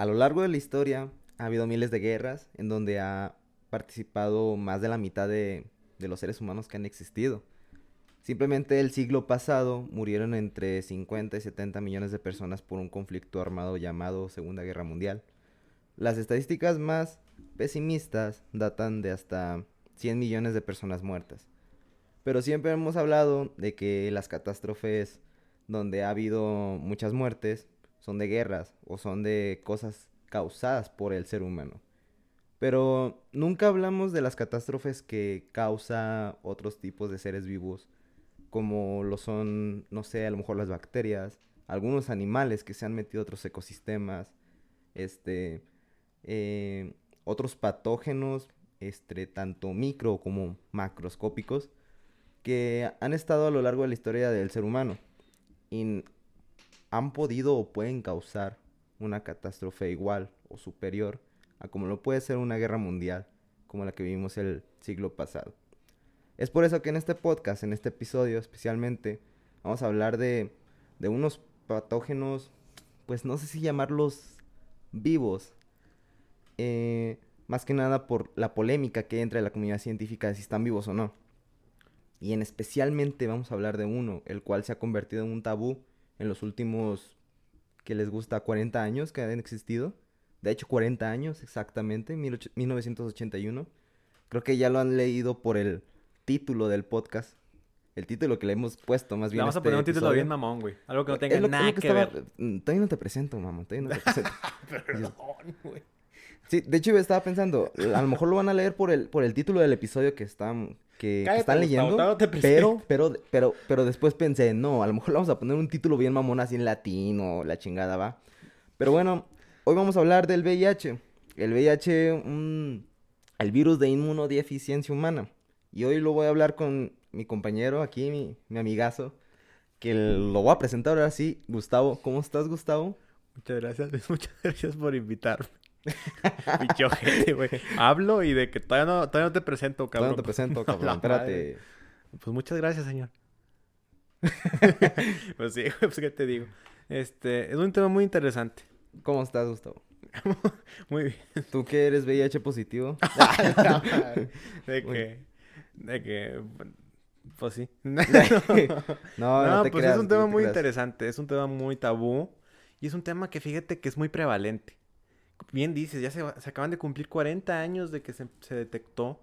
a lo largo de la historia ha habido miles de guerras en donde ha participado más de la mitad de, los seres humanos que han existido. Simplemente el siglo pasado murieron entre 50 y 70 millones de personas por un conflicto armado llamado Segunda Guerra Mundial. Las estadísticas más pesimistas datan de hasta 100 millones de personas muertas. Pero siempre hemos hablado de que las catástrofes donde ha habido muchas muertes son de guerras o son de cosas causadas por el ser humano. Pero nunca hablamos de las catástrofes que causa otros tipos de seres vivos, como lo son, no sé, a lo mejor las bacterias, algunos animales que se han metido a otros ecosistemas, este, eh, otros patógenos, este, tanto micro como macroscópicos, que han estado a lo largo de la historia del ser humano han podido o pueden causar una catástrofe igual o superior a como lo puede ser una guerra mundial como la que vivimos el siglo pasado. Es por eso que en este podcast, en este episodio especialmente, vamos a hablar de, de unos patógenos, pues no sé si llamarlos vivos, eh, más que nada por la polémica que hay entre la comunidad científica de si están vivos o no. Y en especialmente vamos a hablar de uno, el cual se ha convertido en un tabú en los últimos, que les gusta, 40 años que han existido. De hecho, 40 años exactamente, 1981. Creo que ya lo han leído por el título del podcast. El título que le hemos puesto, más bien. Le vamos a este poner un título episodio. bien mamón, güey. Algo que no tenga lo- nada que, estaba- ver. Mm, Todavía no te presento, mamá. Todavía no te presento. Perdón, güey. Sí, de hecho estaba pensando, a lo mejor lo van a leer por el, por el título del episodio que están, que, están leyendo. pero, pero, pero, pero después pensé, no, a lo mejor le vamos a poner un título bien mamón así en latín o la chingada, va. Pero bueno, hoy vamos a hablar del VIH. El VIH, un- el virus de inmunodeficiencia humana. Y hoy lo voy a hablar con mi compañero aquí, mi, mi amigazo, que lo voy a presentar ahora sí. Gustavo, ¿cómo estás, Gustavo? Muchas gracias, muchas gracias por invitarme. Pinche ojete, güey. Hablo y de que todavía no, todavía no te presento, Todavía cabrón. no te presento, cabrón. Espérate. Pues muchas gracias, señor. pues sí, pues qué te digo. Este, es un tema muy interesante. ¿Cómo estás, Gustavo? Muy bien. ¿Tú que eres VIH positivo? de que, de que, pues sí. no, No, no, te pues creas, es un no tema te muy creas. interesante, es un tema muy tabú y es un tema que fíjate que es muy prevalente. Bien dices, ya se, se acaban de cumplir 40 años de que se, se detectó,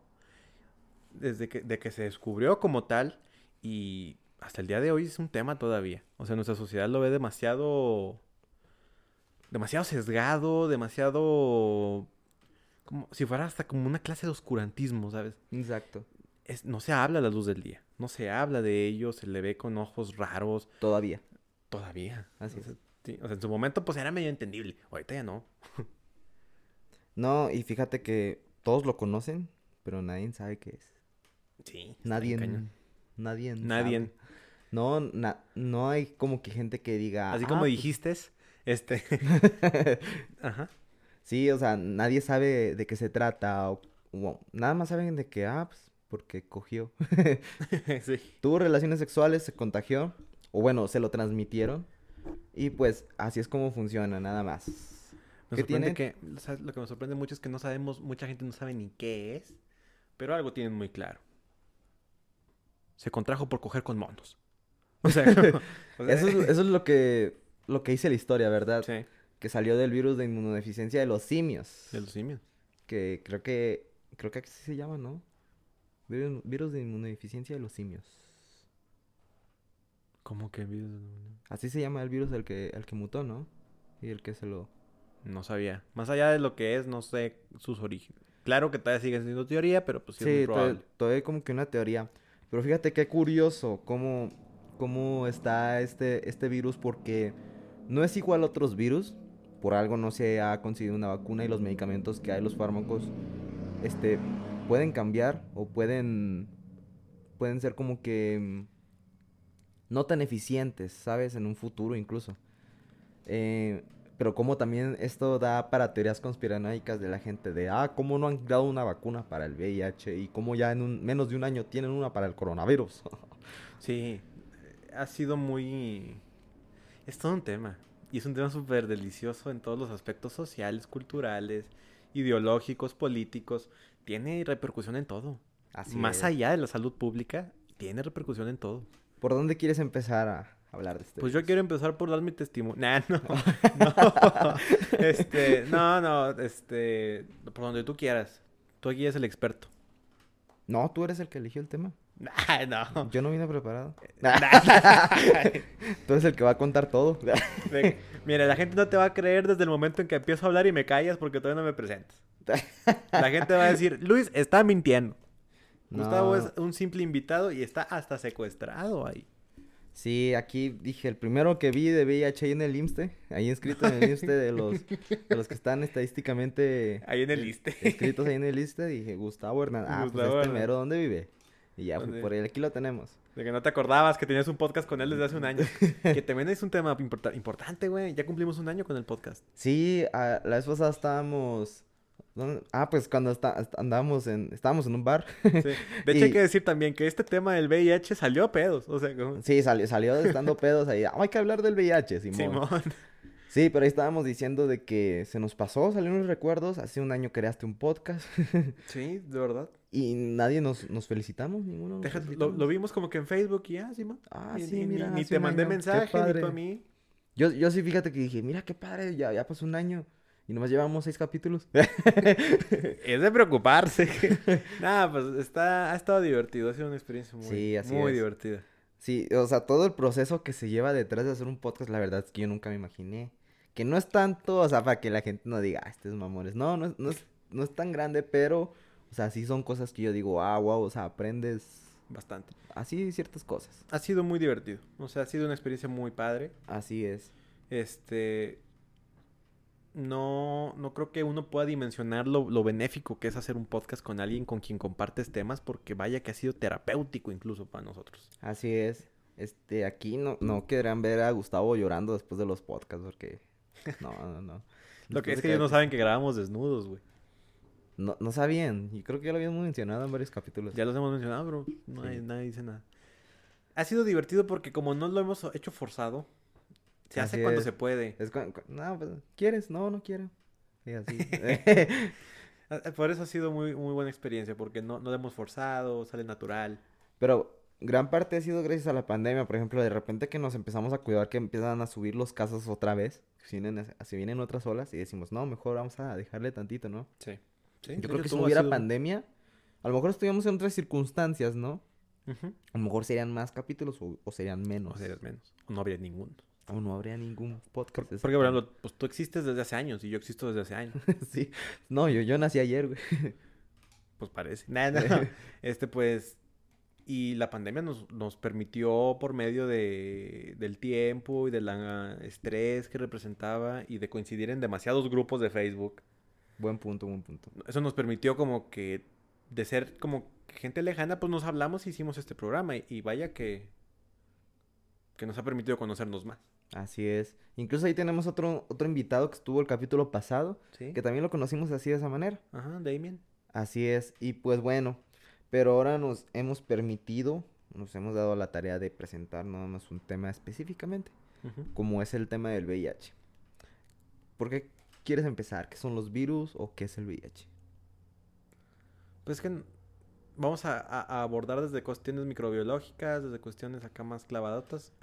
desde que, de que se descubrió como tal y hasta el día de hoy es un tema todavía. O sea, nuestra sociedad lo ve demasiado, demasiado sesgado, demasiado, como si fuera hasta como una clase de oscurantismo, ¿sabes? Exacto. Es, no se habla a la luz del día, no se habla de ello, se le ve con ojos raros. Todavía. Todavía. Así O sea, sí, o sea, en su momento pues era medio entendible. Ahorita ya no. No, y fíjate que todos lo conocen, pero nadie sabe qué es. Sí. Nadie. Nadie. Nadie. sabe. No, na- no hay como que gente que diga. Así "Ah, como pues-". dijiste, este. Ajá. sí, o sea, nadie sabe de qué se trata. O, o nada más saben de que, ah, pues, porque cogió. sí. Tuvo relaciones sexuales, se contagió. O bueno, se lo transmitieron. Y pues así es como funciona, nada más. Me ¿Qué sorprende tiene? que. ¿sabes? Lo que me sorprende mucho es que no sabemos, mucha gente no sabe ni qué es. Pero algo tienen muy claro. Se contrajo por coger con monos. O sea, o sea, Eso es, eso es lo que lo que dice la historia, ¿verdad? Sí, Que salió del virus de inmunodeficiencia de los simios. de los simios. Que creo que creo que así se llama, ¿no? Virus, virus de inmunodeficiencia de los simios. ¿Cómo que virus? Así se llama el virus el que el que mutó, ¿no? Y el que se lo No sabía. Más allá de lo que es, no sé sus orígenes. Claro que todavía sigue siendo teoría, pero pues sí, es muy Sí, probable. todavía, todavía hay como que una teoría. Pero fíjate qué curioso cómo, cómo está este, este virus porque no es igual a otros virus. Por algo no se ha conseguido una vacuna y los medicamentos que hay, los fármacos, este, pueden cambiar o pueden, pueden ser como que mm, no tan eficientes, ¿sabes? En un futuro incluso. Eh, pero como también esto da para teorías conspiranoicas de la gente de, ah, ¿cómo no han creado una vacuna para el VIH? Y cómo ya en un, menos de un año tienen una para el coronavirus. Sí, ha sido muy... Es todo un tema. Y es un tema súper delicioso en todos los aspectos sociales, culturales, ideológicos, políticos. Tiene repercusión en todo. Así Más es. allá de la salud pública, tiene repercusión en todo. ¿Por dónde quieres empezar a hablar de este Pues yo quiero empezar por dar mi testimonio. Nah, no. No. Este, no, no, este, por donde tú quieras. Tú aquí eres el experto. No, tú eres el que eligió el tema. Nah, no. Yo no vine preparado. Nah. Tú eres el que va a contar todo. Mira, la gente no te va a creer desde el momento en que empiezo a hablar y me callas porque todavía no me presentas. La gente va a decir, Luis está mintiendo. Gustavo es un simple invitado y está hasta secuestrado ahí. Sí, aquí dije, el primero que vi de VIH ahí en el IMSSTE, ahí inscrito en el IMSSTE de los, de los que están estadísticamente Ahí en el liste. escritos ahí en el IMSSTE, dije, Gustavo Hernández. Ah, pues Gustavo este Hernández. mero, ¿dónde vive? Y ya, fui ¿Dónde? por ahí, aquí lo tenemos. De que no te acordabas que tenías un podcast con él desde hace un año. Que también es un tema importa- importante, güey. Ya cumplimos un año con el podcast. Sí, a- la vez pasada estábamos... ¿dónde? Ah, pues cuando está, est- andábamos en... Estábamos en un bar. Sí. De hecho, hay que decir también que este tema del VIH salió a pedos. O sea, como... Sí, salió, salió estando pedos ahí. "Ah, hay que hablar del VIH, Simón. Simón. Sí, pero ahí estábamos diciendo de que se nos pasó, salieron los recuerdos. Hace un año creaste un podcast Sí, de verdad. y nadie nos, nos felicitamos, ninguno. nos Deja- lo, felicitamos. lo vimos como que en Facebook y ya, Simón. Ah, sí, mira, Ni te mandé año, mensaje, ni tú a mí. Yo, yo sí, fíjate que dije, mira qué padre, ya, ya pasó un año y nomás llevamos seis capítulos. Es de preocuparse. Nada, pues está, ha estado divertido. Ha sido una experiencia muy, Sí, así muy es. divertida. Sí, o sea, todo el proceso que se lleva detrás de hacer un podcast, la verdad es que yo nunca me imaginé. Que no es tanto, o sea, para que la gente no diga, ah, estos mamones. No, no, es- no, es, no es tan grande, pero, o sea, sí son cosas que yo digo, ah, wow, o sea, aprendes Bastante. así ciertas cosas. Ha sido muy divertido. O sea, ha sido una experiencia muy padre. Así es. Este. No, no creo que uno pueda dimensionar lo, lo benéfico que es hacer un podcast con alguien con quien compartes temas, porque vaya que ha sido terapéutico incluso para nosotros. Así es. Este, aquí no, no querrán ver a Gustavo llorando después de los podcasts, porque... No, no, no. Lo que es que ellos no saben que grabamos desnudos, güey. No, no sabían, y creo que ya lo habíamos mencionado en varios capítulos. Ya los hemos mencionado, bro. No hay- nadie dice nada. Ha sido divertido porque como no lo hemos hecho forzado, se hace cuando es. se puede. Es cu- cu- no, pues, ¿quieres? No, no quiero. Y así. Ah, Por eso ha sido muy, muy buena experiencia, porque no, no lo hemos forzado, sale natural. Pero gran parte ha sido gracias a la pandemia. Por ejemplo, de repente que nos empezamos a cuidar que empiezan a subir los casos otra vez. Si vienen, si vienen otras olas y decimos, no, mejor vamos a dejarle tantito, ¿no? Sí. Sí, Yo creo que si no hubiera sido- pandemia, a lo mejor estuviéramos en otras circunstancias, ¿no? A lo mejor serían más capítulos o, o serían menos. O serías menos. O no habría ninguno. O no habría ningún podcast. Porque, por ejemplo, pues tú existes desde hace años y yo existo desde hace años. sí. No, yo, yo nací ayer, güey. Pues parece. Nada, no. Este, pues. Y la pandemia nos, nos permitió, por medio de, del tiempo y del estrés que representaba y de coincidir en demasiados grupos de Facebook, buen punto, buen punto. eso nos permitió como que de ser como gente lejana, pues nos hablamos y hicimos este programa. Y, y vaya que, que nos ha permitido conocernos más. Así es. Incluso ahí tenemos otro, otro invitado que estuvo el capítulo pasado, Sí. que también lo conocimos así de esa manera. Ajá, Damien. Así es. Y pues bueno, pero ahora nos hemos permitido, nos hemos dado la tarea de presentar nada más un tema específicamente, como es el tema del VIH. ¿Por qué quieres empezar? ¿Qué son los virus o qué es el VIH? Pues es que vamos a, a- a abordar desde cuestiones microbiológicas, desde cuestiones acá más clavadotas.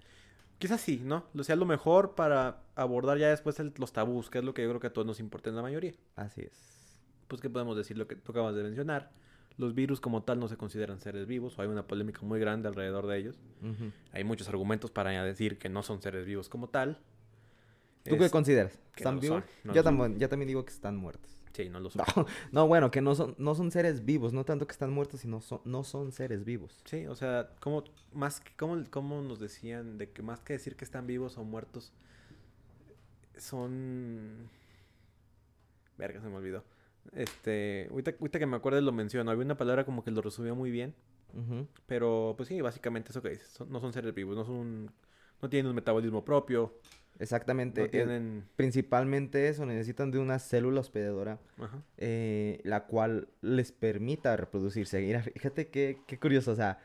Quizás sí, ¿no? Lo sea lo mejor para abordar ya después el- los tabús, que es lo que yo creo que a todos nos importa en la mayoría. Así es. Pues que podemos decir lo que tú acabas de mencionar. Los virus como tal no se consideran seres vivos, o hay una polémica muy grande alrededor de ellos. Hay muchos argumentos para decir que no son seres vivos como tal. ¿Tú qué consideras? ¿Están no vivos? no también, yo también digo que están muertos. Sí, no lo son. No, no, bueno, que no son, no son seres vivos, no tanto que están muertos, sino son, no son seres vivos. Sí, o sea, como más que, como, como nos decían de que más que decir que están vivos o muertos son verga se me olvidó. Este, ahorita, ahorita que me acuerdo lo menciono, había una palabra como que lo resumió muy bien, pero pues sí, básicamente eso que dices, son- no son seres vivos, no son no tienen un metabolismo propio, Exactamente. no tienen principalmente eso, necesitan de una célula hospedadora, ajá. eh, la cual les permita reproducirse. Mira, fíjate qué, qué curioso, o sea,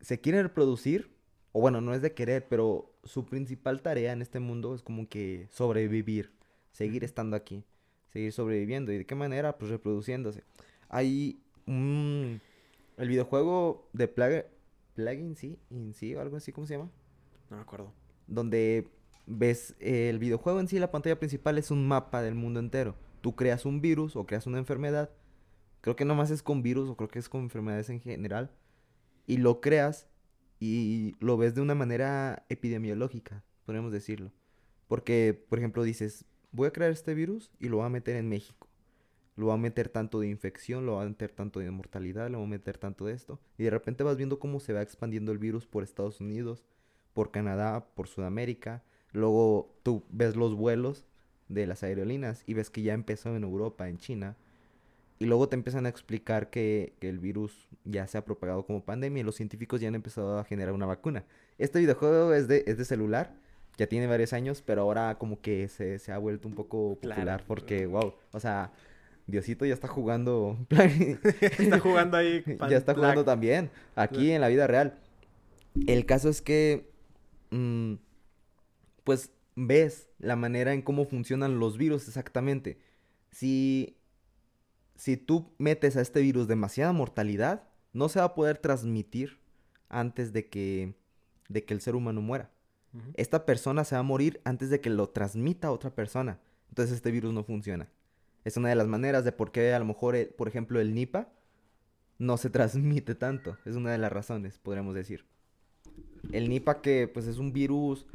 se quieren reproducir, o bueno, no es de querer, pero su principal tarea en este mundo es como que sobrevivir, seguir estando aquí, seguir sobreviviendo. ¿Y de qué manera? Pues reproduciéndose. Hay un... El videojuego de Plague, Plague in sí, in sí o algo así, ¿cómo se llama? No me acuerdo. Donde ves eh, el videojuego en sí, la pantalla principal es un mapa del mundo entero. Tú creas un virus o creas una enfermedad. Creo que nomás es con virus o creo que es con enfermedades en general. Y lo creas y lo ves de una manera epidemiológica, podríamos decirlo. Porque, por ejemplo, dices, voy a crear este virus y lo voy a meter en México. Lo voy a meter tanto de infección, lo voy a meter tanto de mortalidad, lo voy a meter tanto de esto. Y de repente vas viendo cómo se va expandiendo el virus por Estados Unidos, por Canadá, por Sudamérica. Luego tú ves los vuelos de las aerolíneas y ves que ya empezó en Europa, en China. Y luego te empiezan a explicar que, que, el virus ya se ha propagado como pandemia y los científicos ya han empezado a generar una vacuna. Este videojuego es de, es de celular, ya tiene varios años, pero ahora como que se, se ha vuelto un poco popular Claro. porque, wow, o sea, Diosito ya está jugando. está jugando ahí. ya está jugando también, aquí en la vida real. El caso es que, mm, pues, ves la manera en cómo funcionan los virus exactamente. Si, si tú metes a este virus demasiada mortalidad, no se va a poder transmitir antes de que, de que el ser humano muera. Esta persona se va a morir antes de que lo transmita a otra persona. Entonces este virus no funciona. Es una de las maneras de por qué a lo mejor, eh, por ejemplo, el Nipah no se transmite tanto. Es una de las razones, podríamos decir. El Nipah que pues es un virus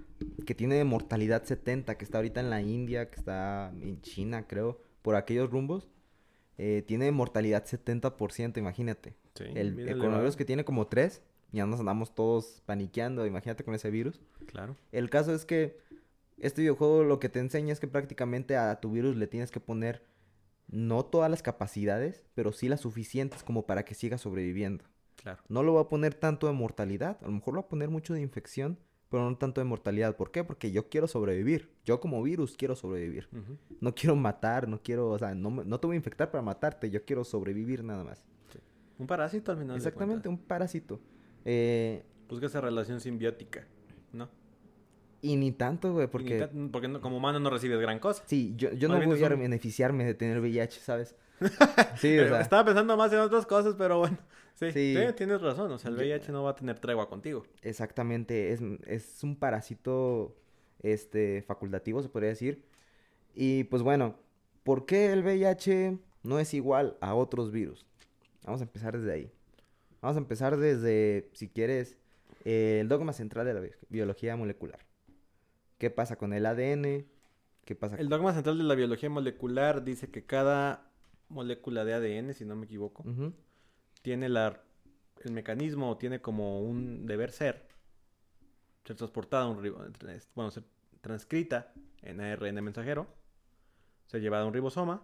que tiene mortalidad 70, que está ahorita en la India, que está en China, creo, por aquellos rumbos. eh, tiene mortalidad 70%, imagínate. Sí, el coronavirus que tiene como 3, ya nos andamos todos paniqueando, imagínate con ese virus. Claro. El caso es que este videojuego lo que te enseña es que prácticamente a tu virus le tienes que poner no todas las capacidades, pero sí las suficientes como para que siga sobreviviendo. Claro. No lo va a poner tanto de mortalidad, a lo mejor lo va a poner mucho de infección, pero no tanto de mortalidad. ¿Por qué? Porque yo quiero sobrevivir. Yo como virus quiero sobrevivir. No quiero matar, no quiero, o sea, no, no te voy a infectar para matarte, yo quiero sobrevivir nada más. Un parásito al final. Exactamente, un parásito. Eh, Busca esa relación simbiótica, ¿no? Y ni tanto, güey, Porque, porque... porque no- como humano no recibes gran cosa. Sí, yo, yo no voy a un- beneficiarme de tener VIH, ¿sabes? Sí, o sea, Estaba pensando más en otras cosas, pero bueno. Sí, Sí. sí, tienes razón. O sea, el Yo- VIH no va a tener tregua contigo. exactamente, es, es un parásito este, facultativo, se podría decir. Y pues bueno, ¿por qué el VIH no es igual a otros virus? Vamos a empezar desde ahí. Vamos a empezar desde, si quieres, eh, el dogma central de la bi- biología molecular. ¿Qué pasa con el ADN? ¿Qué pasa El dogma central de la biología molecular dice que cada molécula de ADN, si no me equivoco, tiene la, el mecanismo, o tiene como un deber ser, ser transportada, a un, bueno, ser transcrita en ARN mensajero, ser llevada a un ribosoma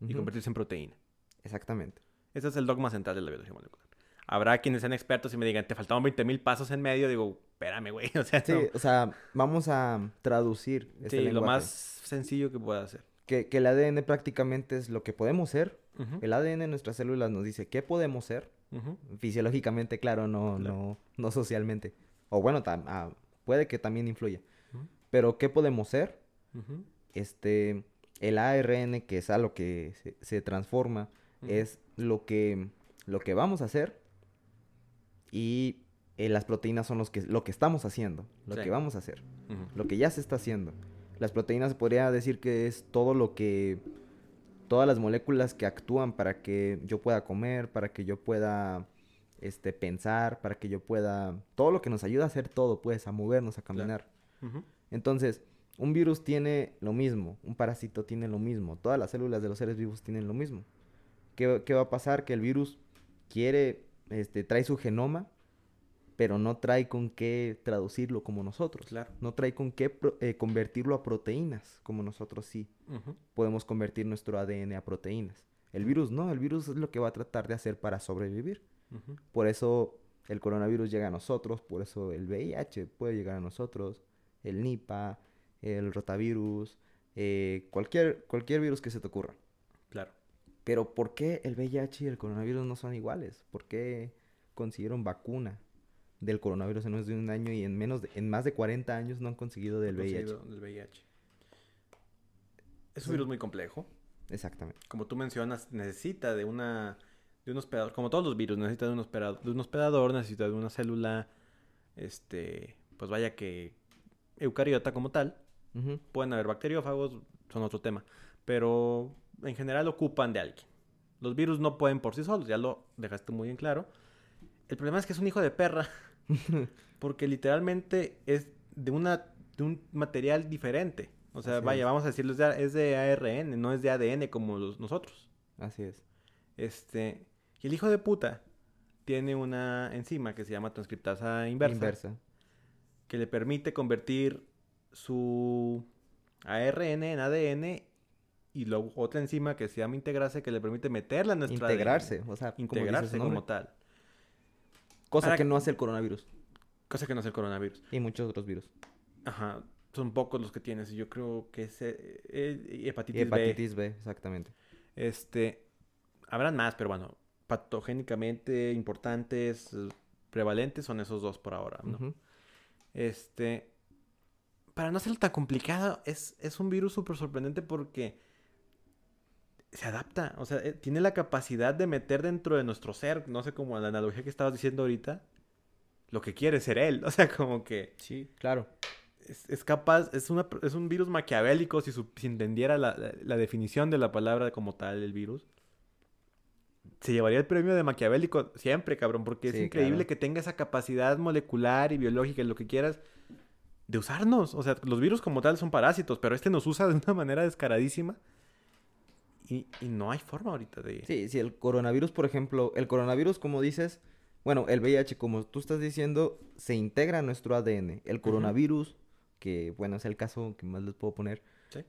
y convertirse en proteína. Exactamente. Ese es el dogma central de la biología molecular. Habrá quienes sean expertos y me digan, te faltaban 20.000 pasos en medio. Digo, espérame, güey. O sea, Sí, no. o sea, vamos a traducir este Sí, lo más sencillo que pueda hacer. Que, que el ADN prácticamente es lo que podemos ser. El ADN en nuestras células nos dice qué podemos ser. Fisiológicamente, claro, no, Claro. no, no socialmente. O bueno, ah, puede que también influya. Pero qué podemos ser. Este, el ARN, que es a lo que se, se transforma, es lo que, lo que vamos a hacer. Y eh, las proteínas son los que, lo que estamos haciendo, lo Sí. que vamos a hacer. Lo que ya se está haciendo. Las proteínas se podría decir que es todo lo que, todas las moléculas que actúan para que yo pueda comer, para que yo pueda, este, pensar, para que yo pueda, todo lo que nos ayuda a hacer todo, pues, a movernos, a caminar. Entonces, un virus tiene lo mismo, un parásito tiene lo mismo, todas las células de los seres vivos tienen lo mismo. ¿Qué, qué va a pasar? Que el virus quiere, este, trae su genoma, pero no trae con qué traducirlo como nosotros. Claro. No trae con qué eh, convertirlo a proteínas, como nosotros sí podemos convertir nuestro ADN a proteínas. El virus no, el virus es lo que va a tratar de hacer para sobrevivir. Por eso el coronavirus llega a nosotros, por eso el VIH puede llegar a nosotros, el Nipah, el rotavirus, eh, cualquier, cualquier virus que se te ocurra. Claro. Pero ¿por qué el VIH y el coronavirus no son iguales? ¿Por qué consiguieron vacuna? del coronavirus en menos de un año y en menos de, en más de 40 años no han conseguido del VIH. Es un virus muy complejo. Exactamente. Como tú mencionas, necesita de una de un hospedador, como todos los virus, necesita de un hospedador, de un hospedador necesita de una célula este, pues vaya que eucariota como tal. Pueden haber bacteriófagos, son otro tema, pero en general ocupan de alguien. Los virus no pueden por sí solos, ya lo dejaste muy en claro. El problema es que es un hijo de perra. porque literalmente es de, una, de un material diferente. O sea, vaya, vamos a decirlo, es de, ARN, no es de ADN como los, nosotros. Así es. Este, y el hijo de puta tiene una enzima que se llama transcriptasa inversa. Inversa. Que le permite convertir su ARN en ADN y luego otra enzima que se llama integrase que le permite meterla en nuestra integrarse, o sea, integrarse como, tal. Cosa que no hace el coronavirus. Cosa que no hace el coronavirus. Y muchos otros virus. Ajá. Son pocos los que tienes. Yo creo que es eh, eh, hepatitis, hepatitis B. exactamente. Este. Habrán más, pero bueno. Patogénicamente importantes, prevalentes, son esos dos por ahora, ¿no? Este. Para no ser tan complicado, es, es un virus súper sorprendente porque se adapta, o sea, eh, tiene la capacidad de meter dentro de nuestro ser, no sé cómo la analogía que estabas diciendo ahorita, lo que quiere ser él, o sea, como que... Sí, claro. Es, capaz, es, una, es un virus maquiavélico si, si entendiera la, la, definición de la palabra como tal, el virus. Se llevaría el premio de maquiavélico siempre, cabrón, porque es increíble que tenga esa capacidad molecular y biológica y lo que quieras de usarnos. O sea, los virus como tal son parásitos, pero este nos usa de una manera descaradísima y, no hay forma ahorita de... Sí, sí, el coronavirus, por ejemplo, el coronavirus, como dices, bueno, el VIH, como tú estás diciendo, se integra en nuestro ADN. El coronavirus, que bueno, es el caso que más les puedo poner,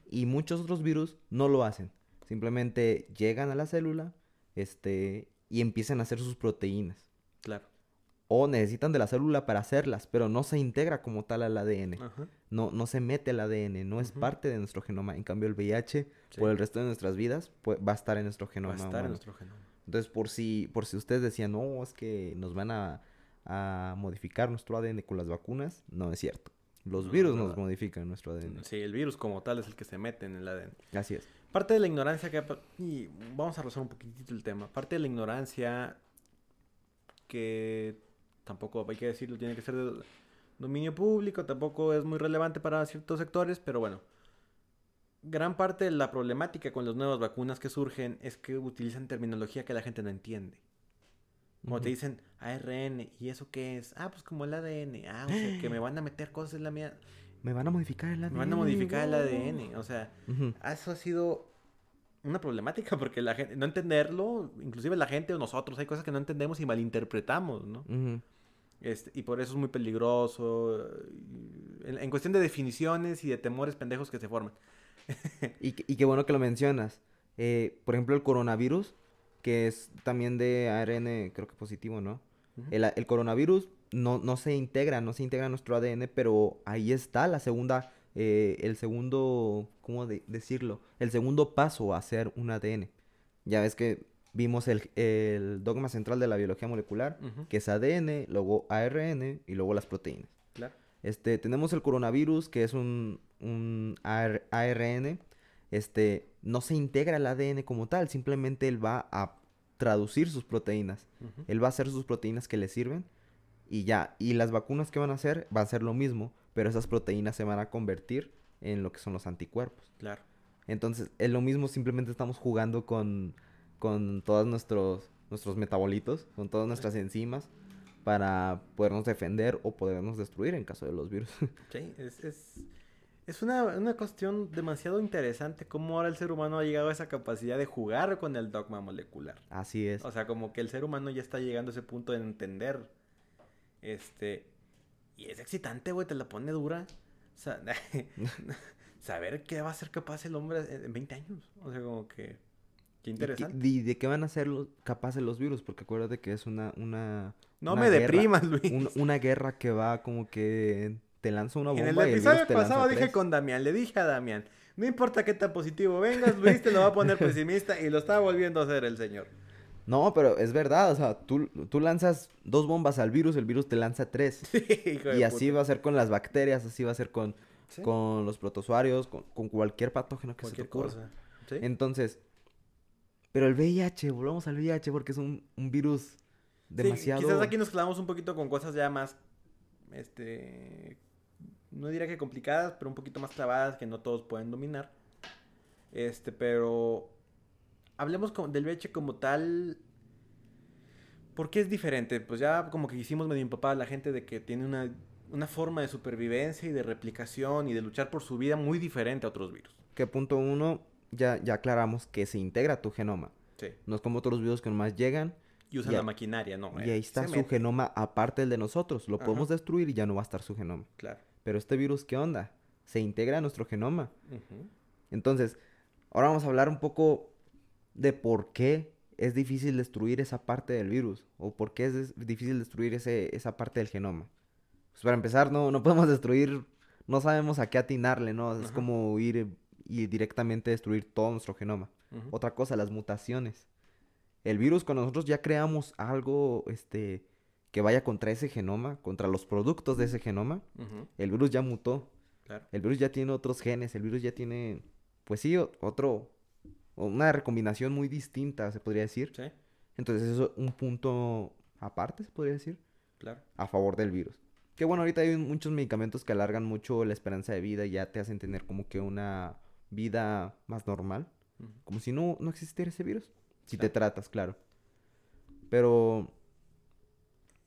y muchos otros virus no lo hacen. Simplemente llegan a la célula este, y empiezan a hacer sus proteínas. Claro o necesitan de la célula para hacerlas, pero no se integra como tal al ADN. No, no se mete al ADN, no es parte de nuestro genoma. En cambio, el VIH, por el resto de nuestras vidas, pues, va a estar en nuestro genoma. Va a estar en nuestro genoma. Entonces, por si, por si ustedes decían, no, es que nos van a, modificar nuestro ADN con las vacunas, no es cierto. Los virus nos modifican nuestro ADN. Sí, el virus como tal es el que se mete en el ADN. Así es. Parte de la ignorancia que... Y vamos a rozar un poquitito el tema. Parte de la ignorancia que tampoco hay que decirlo, tiene que ser de dominio público, tampoco es muy relevante para ciertos sectores, pero bueno. Gran parte de la problemática con las nuevas vacunas que surgen es que utilizan terminología que la gente no entiende. Como te dicen ARN, ¿y eso qué es? Ah, pues como el ADN. Ah, o sea, que me van a meter cosas en la mía. Me van a modificar el ADN. Me van a modificar el ADN. O sea, eso ha sido una problemática porque la gente, no entenderlo, inclusive la gente o nosotros, hay cosas que no entendemos y malinterpretamos, ¿no? Este, y por eso es muy peligroso. En, cuestión de definiciones y de temores pendejos que se forman. y, y qué bueno que lo mencionas. Eh, por ejemplo, el coronavirus, que es también de ARN, creo que positivo, ¿no? el, el, coronavirus no, no se integra, no se integra en nuestro ADN, pero ahí está la segunda, eh, el segundo, ¿cómo decirlo? El segundo paso a hacer un ADN. Ya ves que vimos el, dogma central de la biología molecular, que es ADN, luego ARN y luego las proteínas. Claro. Este, tenemos el coronavirus, que es un, un ARN. Este, no se integra el ADN como tal, simplemente él va a traducir sus proteínas. Él va a hacer sus proteínas que le sirven y ya. Y las vacunas que van a hacer van a ser lo mismo, pero esas proteínas se van a convertir en lo que son los anticuerpos. Claro. Entonces, es lo mismo, simplemente estamos jugando con con todos nuestros, nuestros metabolitos, con todas nuestras enzimas, para podernos defender o podernos destruir en caso de los virus. Sí, es, es, es una, una, cuestión demasiado interesante cómo ahora el ser humano ha llegado a esa capacidad de jugar con el dogma molecular. Así es. O sea, como que el ser humano ya está llegando a ese punto de entender. Este. Y es excitante, güey, te la pone dura. O sea, saber qué va a ser capaz el hombre en 20 años. O sea, como que. Qué interesante. ¿Y, de qué van a ser los, capaces los virus? Porque acuérdate que es una... una no me deprimas, Luis. una guerra que va como que te lanza una bomba. En el episodio pasado dije con Damián, le dije a Damián, no importa qué tan positivo vengas, Luis te lo va a poner pesimista y lo está volviendo a hacer el señor. No, pero es verdad, o sea, tú, tú lanzas dos bombas al virus, el virus te lanza tres. Hijo de y así puta. va a ser con las bacterias, así va a ser con, Sí, con los protozoarios, con, con cualquier patógeno que cualquier se te ocurra. cosa. Sí. Entonces, pero el VIH, volvamos al VIH porque es un, un virus Sí, demasiado... quizás aquí nos clavamos un poquito con cosas ya más, este, no diría que complicadas, pero un poquito más clavadas que no todos pueden dominar. Este, pero hablemos como- del VIH como tal. ¿Por qué es diferente? Pues ya como que hicimos medio empapar a la gente de que tiene una, una forma de supervivencia y de replicación y de luchar por su vida muy diferente a otros virus. Que punto uno, ya, ya aclaramos que se integra a tu genoma. Sí. No es como otros virus que nomás llegan Y usan la maquinaria, ¿no? y eh, ahí está se su mete, genoma aparte del de nosotros. Lo Ajá. podemos destruir y ya no va a estar su genoma. Claro. Pero este virus, ¿qué onda? Se integra a nuestro genoma. Entonces, ahora vamos a hablar un poco de por qué es difícil destruir esa parte del virus o por qué es difícil destruir ese, esa parte del genoma. Pues para empezar, no, no podemos destruir, no sabemos a qué atinarle, ¿no? Es como ir y directamente destruir todo nuestro genoma. Otra cosa, las mutaciones. El virus, cuando nosotros ya creamos algo este, que vaya contra ese genoma, contra los productos de ese genoma, el virus ya mutó. Claro. El virus ya tiene otros genes, el virus ya tiene, pues sí, otro, una recombinación muy distinta, se podría decir. Sí, Entonces eso es un punto aparte, se podría decir, claro. a favor del virus. Que bueno, ahorita hay muchos medicamentos que alargan mucho la esperanza de vida y ya te hacen tener como que una vida más normal, como si no, no existiera ese virus. Si te tratas, claro. Pero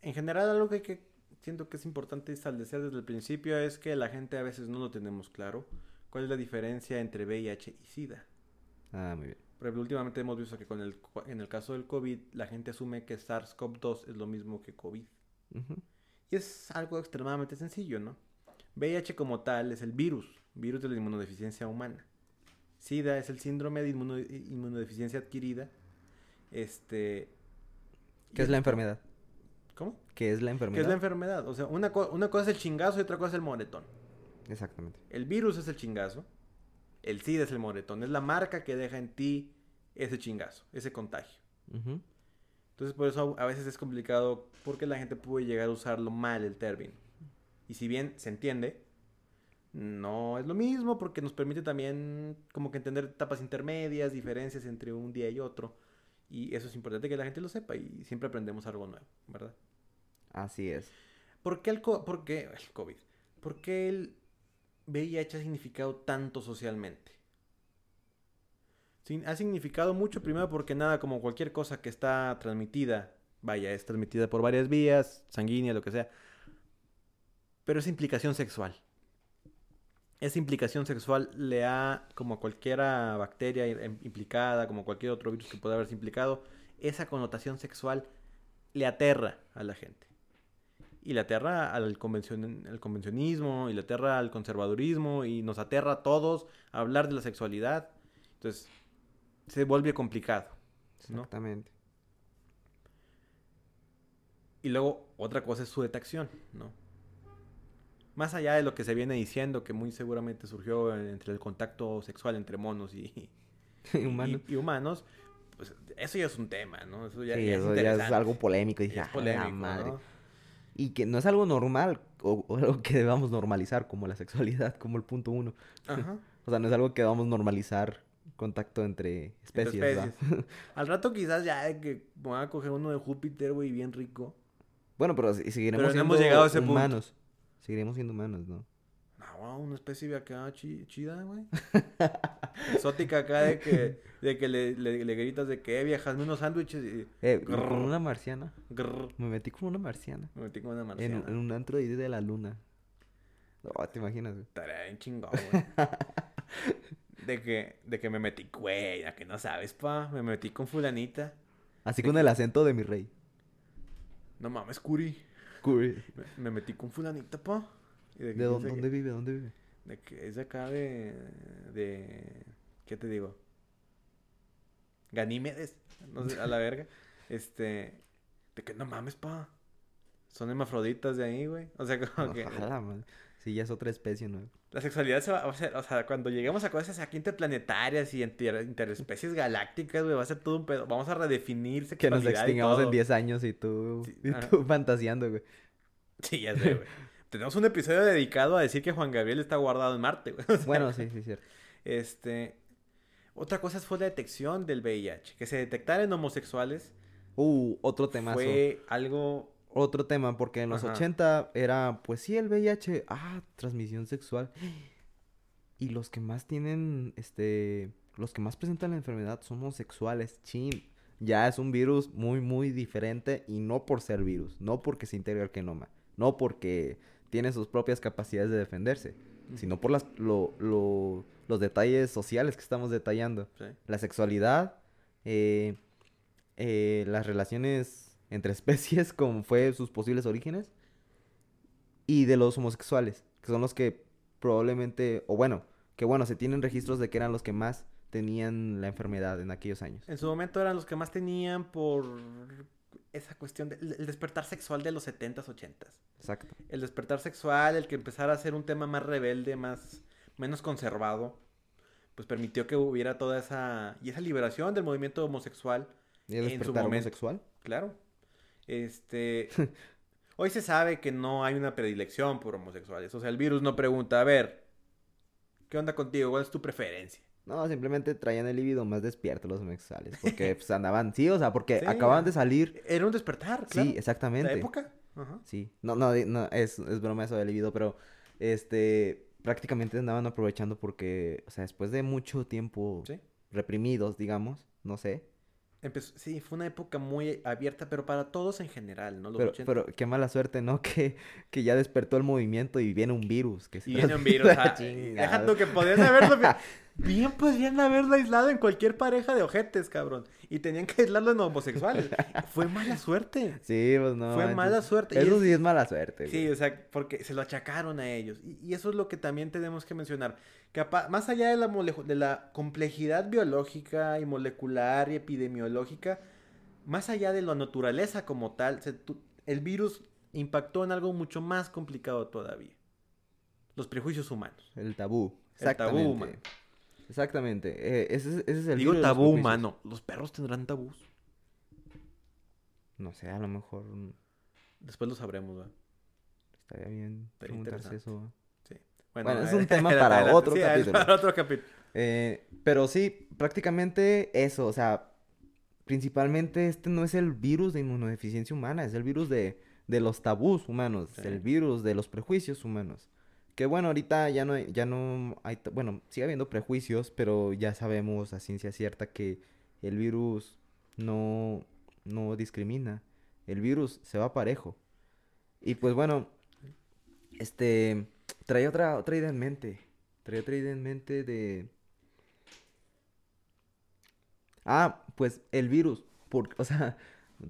En general, algo que, que siento que es importante establecer desde el principio es que la gente a veces no lo tenemos claro. ¿Cuál es la diferencia entre VIH y SIDA? Ah, muy bien. Por ejemplo, últimamente hemos visto que con el, en el caso del COVID, la gente asume que SARS-CoV-2 es lo mismo que COVID. Y es algo extremadamente sencillo, ¿no? VIH como tal es el virus, virus de la inmunodeficiencia humana. SIDA es el síndrome de inmuno- inmunodeficiencia adquirida. Este... ¿Qué es la enfermedad? ¿Cómo? ¿Qué es la ¿Qué enfermedad? es la enfermedad? O sea, una, co- una cosa es el chingazo y otra cosa es el moretón. Exactamente. El virus es el chingazo. El SIDA es el moretón. Es la marca que deja en ti ese chingazo, ese contagio. Entonces, por eso a veces es complicado porque la gente puede llegar a usarlo mal el término. Y si bien se entiende, no es lo mismo porque nos permite también como que entender etapas intermedias, diferencias entre un día y otro. Y eso es importante que la gente lo sepa y siempre aprendemos algo nuevo, ¿verdad? Así es. ¿Por qué el, co- por qué el COVID? ¿Por qué el VIH ha significado tanto socialmente? Ha significado mucho, primero porque nada, como cualquier cosa que está transmitida, vaya, es transmitida por varias vías, sanguínea, lo que sea, pero es implicación sexual. Esa implicación sexual le ha, como a cualquier bacteria im- implicada, como cualquier otro virus que pueda haberse implicado, esa connotación sexual le aterra a la gente. Y le aterra al, convencion- al convencionismo, y le aterra al conservadurismo, y nos aterra a todos a hablar de la sexualidad. Entonces, se vuelve complicado. ¿no? Exactamente. Y luego, otra cosa es su detección, ¿no? Más allá de lo que se viene diciendo, que muy seguramente surgió entre el contacto sexual entre monos y, y- Humano. y humanos, pues eso ya es un tema, ¿no? Eso ya, sí, ya es ya es algo polémico. Y Es dije, "Ah, madre". ¿no? Y que no es algo normal o, o algo que debamos normalizar como la sexualidad, como el punto uno. Ajá. O sea, no es algo que debamos normalizar contacto entre especies. Al rato quizás ya de que me voy a coger uno de Júpiter, güey, bien rico. Bueno, pero si- seguiremos Pero no siendo hemos llegado a ese punto. Seguiremos siendo humanos, ¿no? No, wow, una especie de acá chi- chida, güey. Exótica acá de que, de que le, le, le gritas de que, eh, viejas, unos sándwiches y... Eh, con una marciana. grrr, Me metí con una marciana. me metí con una marciana. en un antro de, de la luna. No, te imaginas, güey. Estaría bien chingón, güey. De que, de que me metí, güey, a que no sabes, pa. Me metí con fulanita. Así con el acento de mi rey. No mames, Curi. Curry. Me, me metí con fulanita, pa. Y ¿De dónde, dónde vive? ¿Dónde vive? De que es de acá de. de. ¿Qué te digo? Ganímedes. No sé, a la verga. Este. De que no mames, pa. Son hermafroditas de ahí, güey. O sea, como que. Ojalá, man. Sí, ya es otra especie, ¿no? La sexualidad se va a hacer, o sea, cuando lleguemos a cosas aquí interplanetarias y inter- interespecies galácticas, güey, va a ser todo un pedo. Vamos a redefinir Que nos extingamos en todo. 10 años y tú, Sí, y ajá. tú fantaseando, güey. Sí, ya sé, güey. Tenemos un episodio dedicado a decir que Juan Gabriel está guardado en Marte, güey. O sea, Bueno, sí, sí, cierto. Este. Otra cosa fue la detección del VIH. Que se detectara en homosexuales Uh, otro temazo. fue algo. Otro tema, porque en los Ajá. 80 era, pues sí, el VIH, ah, transmisión sexual. Y los que más tienen, este, los que más presentan la enfermedad son homosexuales, chin. Ya es un virus muy, muy diferente y no por ser virus, no porque se integra al genoma, no porque tiene sus propias capacidades de defenderse, sino por las, lo- lo- los detalles sociales que estamos detallando Sí. la sexualidad, eh, eh, las relaciones entre especies, como fue sus posibles orígenes, y de los homosexuales, que son los que probablemente, o bueno, que bueno, se tienen registros de que eran los que más tenían la enfermedad en aquellos años. En su momento eran los que más tenían por esa cuestión del el despertar sexual de los 70s, 80s. Exacto. El despertar sexual, el que empezara a ser un tema más rebelde, más menos conservado, pues permitió que hubiera toda esa y esa liberación del movimiento homosexual, ¿Y el En su momento. homosexual? claro. Este hoy se sabe que no hay una predilección por homosexuales, o sea, el virus no pregunta, a ver, ¿qué onda contigo? ¿Cuál es tu preferencia? No, simplemente traían el libido más despierto los homosexuales, porque pues, andaban, sí, o sea, porque Sí. acababan de salir. Era un despertar, claro. Sí, exactamente. La época. Ajá. Sí, no, no, no, es, es broma eso del libido, pero este, prácticamente andaban aprovechando porque, o sea, después de mucho tiempo Sí. reprimidos, digamos, no sé, Empezó, sí, fue una época muy abierta, pero para todos en general, ¿no? Los pero, 80. pero qué mala suerte, ¿no? Que, que ya despertó el movimiento y viene un virus. Que se Y viene un virus. ah, chingada. Deja tú que podían haberlo. Bien- podrían haberlo aislado en cualquier pareja de ojetes, cabrón. Y tenían que aislarlo en homosexuales. Fue mala suerte. Sí, pues no. Fue manches. mala suerte. Eso es- sí es mala suerte, Sí, güey. o sea, porque se lo achacaron a ellos. Y, y eso es lo que también tenemos que mencionar. Apa- más allá de la, mole- de la complejidad biológica y molecular y epidemiológica, más allá de la naturaleza como tal, se tu- el virus impactó en algo mucho más complicado todavía. Los prejuicios humanos. El tabú. El tabú, Exactamente. Exactamente. eh, ese, es- ese es el Digo virus de los tabú humano. ¿Los perros tendrán tabús? No sé, a lo mejor mm, Después lo sabremos, ¿va? estaría bien Estaría preguntarse eso. Sí. Bueno, es un tema para otro Sí, capítulo. para otro capítulo. Eh, pero sí, prácticamente eso, o sea, principalmente este no es el virus de inmunodeficiencia humana, es el virus de, de los tabús humanos, Sí. el virus de los prejuicios humanos. Que bueno, ahorita ya no, ya no hay, bueno, sigue habiendo prejuicios, pero ya sabemos a ciencia cierta que el virus no, no discrimina, el virus se va parejo. Y pues bueno, este, traía otra, otra idea en mente, traía otra idea en mente de... Ah, pues el virus, por, o sea,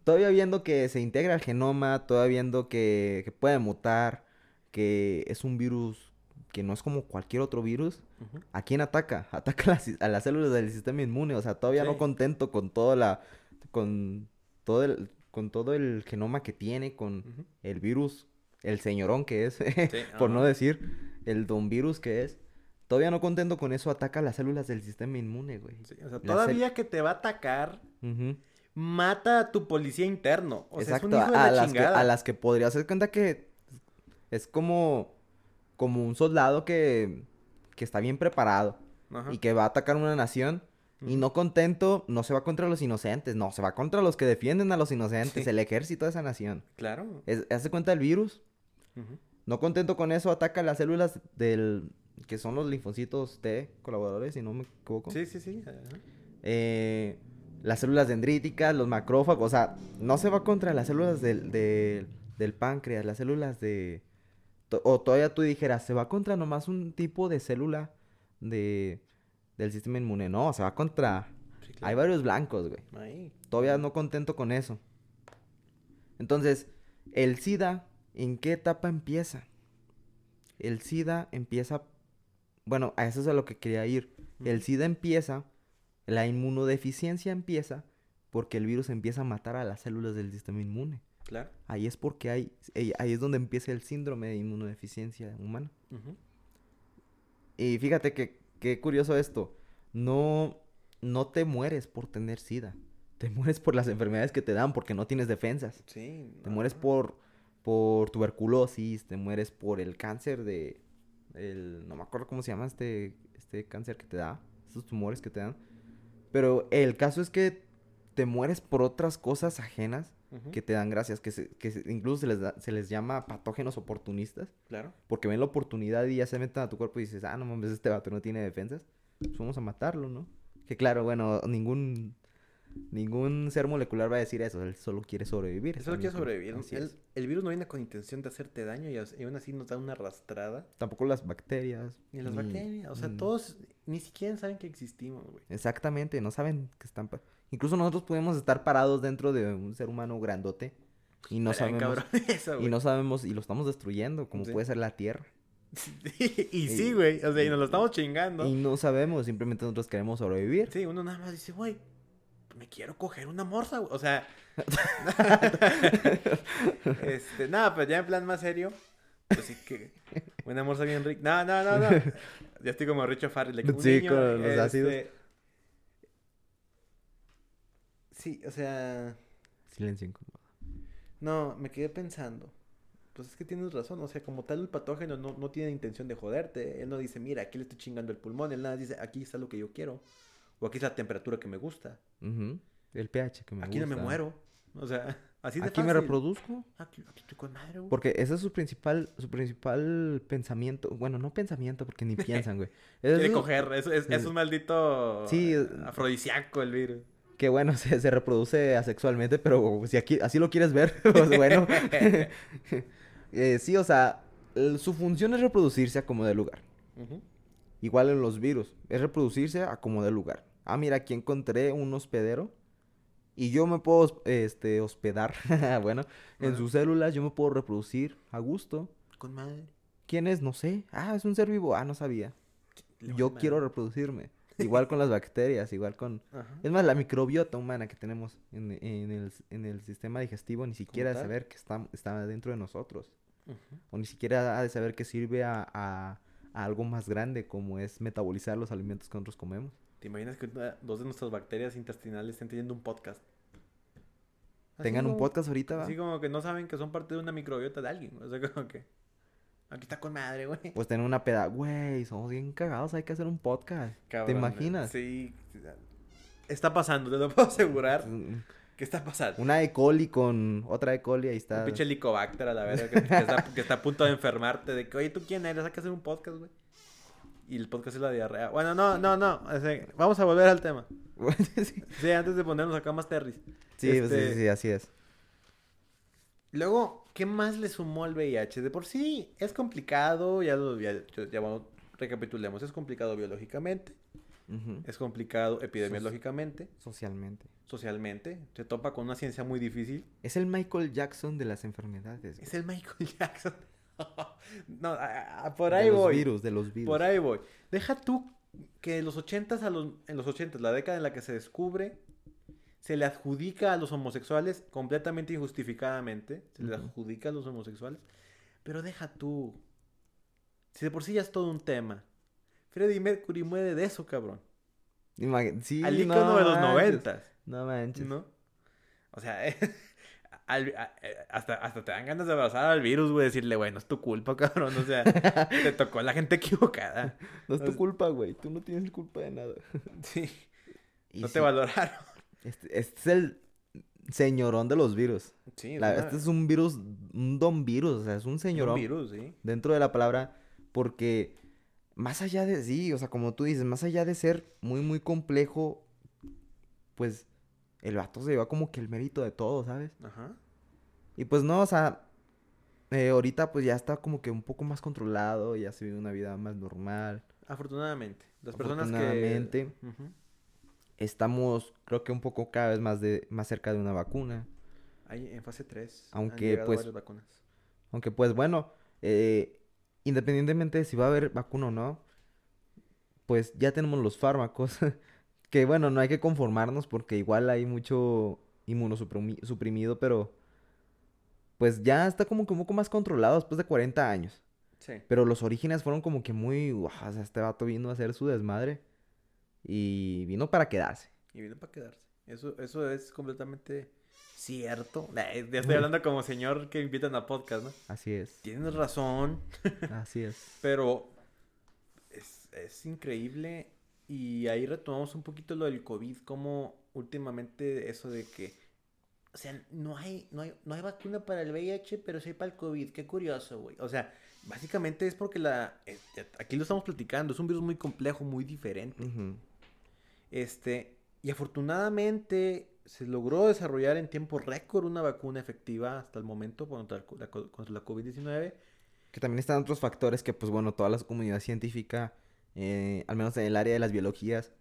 todavía viendo que se integra al genoma, todavía viendo que, que puede mutar, que es un virus que no es como cualquier otro virus, Ujú. ¿a quién ataca? Ataca a las, a las células del sistema inmune, o sea, todavía no contento con toda la, con todo el, con todo el genoma que tiene, con el virus, el señorón que es, Sí, por no decir, el don virus que es. Todavía no contento con eso, ataca a las células del sistema inmune, güey. Sí, o sea, todavía que te va a atacar, mata a tu policía interno. O sea, es Exacto, un hijo de a, la las que, chingada. a las que podría hacer cuenta que es como, como un soldado que, que está bien preparado Ajá. y que va a atacar una nación y no contento, no se va contra los inocentes, no, se va contra los que defienden a los inocentes, Sí. el ejército de esa nación. Claro. Es, hace cuenta el virus, no contento con eso, ataca las células del, que son los linfocitos T colaboradores, si no me equivoco. Sí, sí, sí. eh, las células dendríticas, los macrófagos, o sea, no se va contra las células del, del, del páncreas, las células de... O todavía tú dijeras, se va contra nomás un tipo de célula de, del sistema inmune. No, se va contra... Sí, Hay varios blancos, güey. Ahí. Todavía no contento con eso. Entonces, el SIDA, ¿en qué etapa empieza? El SIDA empieza... Bueno, a eso es a lo que quería ir. El. SIDA empieza, la inmunodeficiencia empieza porque el virus empieza a matar a las células del sistema inmune. Claro. Ahí es porque hay, ahí es donde empieza el síndrome de inmunodeficiencia humana. Y fíjate que, qué curioso esto. No, no te mueres por tener SIDA. Te mueres por las enfermedades que te dan porque no tienes defensas. Sí. Te mueres por, por tuberculosis, te mueres por el cáncer de... El, no me acuerdo cómo se llama este, este cáncer que te da, estos tumores que te dan. Pero el caso es que te mueres por otras cosas ajenas que te dan gracias, que, se- que se- incluso se les, da- se les llama patógenos oportunistas, Claro. porque ven la oportunidad y ya se meten a tu cuerpo y dices, ah, no mames, este vato no tiene defensas, pues vamos a matarlo, ¿no? Que claro, bueno, ningún, ningún ser molecular va a decir eso, él solo quiere sobrevivir. Eso lo quiere sobrevivir. El, el virus no viene con intención de hacerte daño y, aún así nos da una arrastrada. Tampoco las bacterias. Ni las ni- bacterias. O sea, todos ni siquiera saben que existimos, güey. Exactamente, no saben que están... Incluso nosotros podemos estar parados dentro de un ser humano grandote y no sabemos... cabrón eso, Y no sabemos, y lo estamos destruyendo, como Sí. puede ser la Tierra. y sí, güey. O sea, y nos lo estamos chingando. Y no sabemos, simplemente nosotros queremos sobrevivir. Sí, uno nada más dice, güey, me quiero coger una morsa, güey. O sea. este, nada, pero ya en plan más serio. Pues sí que. Una morsa bien rica. No, no, no, no. Ya estoy como Richo Farrell. un Sí, niño, con los ácidos. este, Sí, o sea. Silencio incómodo. No, me quedé pensando. Pues es que tienes razón, o sea, como tal el patógeno no, no tiene intención de joderte. Él no dice, mira, aquí le estoy chingando el pulmón. Él nada dice, aquí está lo que yo quiero. O aquí es la temperatura que me gusta. El pH que me aquí no me gusta. muero. O sea, así de Aquí me reproduzco. Aquí, aquí estoy con madre, güey. Porque ese es su principal, su principal pensamiento. Bueno, no pensamiento, porque ni piensan, güey. Quiere es- coger, es, es, es un maldito Sí. eh, afrodisíaco el virus. Que bueno, se, se reproduce asexualmente, pero si aquí, así lo quieres ver, pues bueno. Eh, sí, o sea, su función es reproducirse a como de lugar. Igual en los virus, es reproducirse a como de lugar. Ah, mira, aquí encontré un hospedero y yo me puedo este, hospedar, bueno, en sus células yo me puedo reproducir a gusto. Con madre. ¿Quién es? No sé. Ah, es un ser vivo. Ah, no sabía. Yo quiero reproducirme. Igual con las bacterias, igual con... Ajá. Es más, la microbiota humana que tenemos en, en el, en el sistema digestivo ni siquiera ha de saber que está, está dentro de nosotros. O ni siquiera ha de saber que sirve a, a- a algo más grande como es metabolizar los alimentos que nosotros comemos. ¿Te imaginas que una- dos de nuestras bacterias intestinales estén teniendo un podcast? Así Tengan un podcast ahorita, ¿va? Así como que no saben que son parte de una microbiota de alguien. O sea, como que. Aquí está con madre, güey. Pues tener una peda. Güey, somos bien cagados, hay que hacer un podcast. ¿Te imaginas? Sí. Está pasando, te lo puedo asegurar. ¿Qué está pasando? Una E. coli con otra E. coli, ahí está. Un pinche helicobacter a la verga que, que está, que está a punto de enfermarte. De que, oye, ¿tú quién eres? Hay que hacer un podcast, güey. Y el podcast es la diarrea. Bueno, no, no, no. o sea, vamos a volver al tema. sí, Sí, antes de ponernos acá más terris. sí, pues, sí, Este, sí, así es. Luego, ¿qué más le sumó el VIH? De por sí es complicado, ya lo ya, ya, bueno, recapitulemos, es complicado biológicamente, es complicado epidemiológicamente, Socialmente. socialmente, se topa con una ciencia muy difícil. Es el Michael Jackson de las enfermedades. Es el Michael Jackson. no, a- a- por de ahí los voy. virus, de los virus. Por ahí voy. Deja tú que en los 80 a los en los 80 la década en la que se descubre se le adjudica a los homosexuales completamente injustificadamente, se le Ujú. adjudica a los homosexuales, pero deja tú. Si de por sí ya es todo un tema. Freddie Mercury muere de eso, cabrón. Sí, Al no ícono de los noventas, No manches. ¿no? O sea, al- a- eh, hasta, hasta te dan ganas de abrazar al virus, güey, decirle, bueno, es tu culpa, cabrón. O sea, te tocó la gente equivocada. No es tu culpa, güey. Tú no tienes culpa de nada. Sí, Y no sí, te valoraron. Este, este es el señorón de los virus. Sí, La- una- este es un virus, un don virus. O sea, es un es un señorón virus, sí. dentro de la palabra. Porque más allá de, sí, o sea, como tú dices, más allá de ser muy, muy complejo, pues el vato se lleva como que el mérito de todo, ¿sabes? Ajá. Y pues no, o sea, eh, ahorita pues ya está como que un poco más controlado, ya se vive una vida más normal. Afortunadamente. Las personas Afortunadamente. que... Estamos, creo que un poco cada vez más de más cerca de una vacuna. Ahí en fase 3. Aunque, pues, Aunque pues bueno, eh, independientemente de si va a haber vacuna o no, pues ya tenemos los fármacos. que bueno, no hay que conformarnos porque igual hay mucho inmunosuprimido, pero pues ya está como que un poco más controlado después de 40 años. Sí. Pero los orígenes fueron como que muy, "Guau, o sea, este vato vino a hacer su desmadre y vino para quedarse. Y vino para quedarse. Eso, eso es completamente cierto. Ya estoy hablando como señor que invitan a podcast, ¿no? Así es. Tienes razón, Así es. pero es, es increíble. Y ahí retomamos un poquito lo del COVID, como últimamente eso de que, o sea, no hay, no hay, no hay vacuna para el VIH, pero sí para el COVID. Qué curioso, güey. O sea, básicamente es porque la, eh, aquí lo estamos platicando, es un virus muy complejo, muy diferente. Ujú. Este, y afortunadamente se logró desarrollar en tiempo récord una vacuna efectiva hasta el momento contra la, co- la co- contra la COVID-19. Que también están otros factores que, pues bueno, toda la comunidad científica, eh, al menos en el área de las biologías,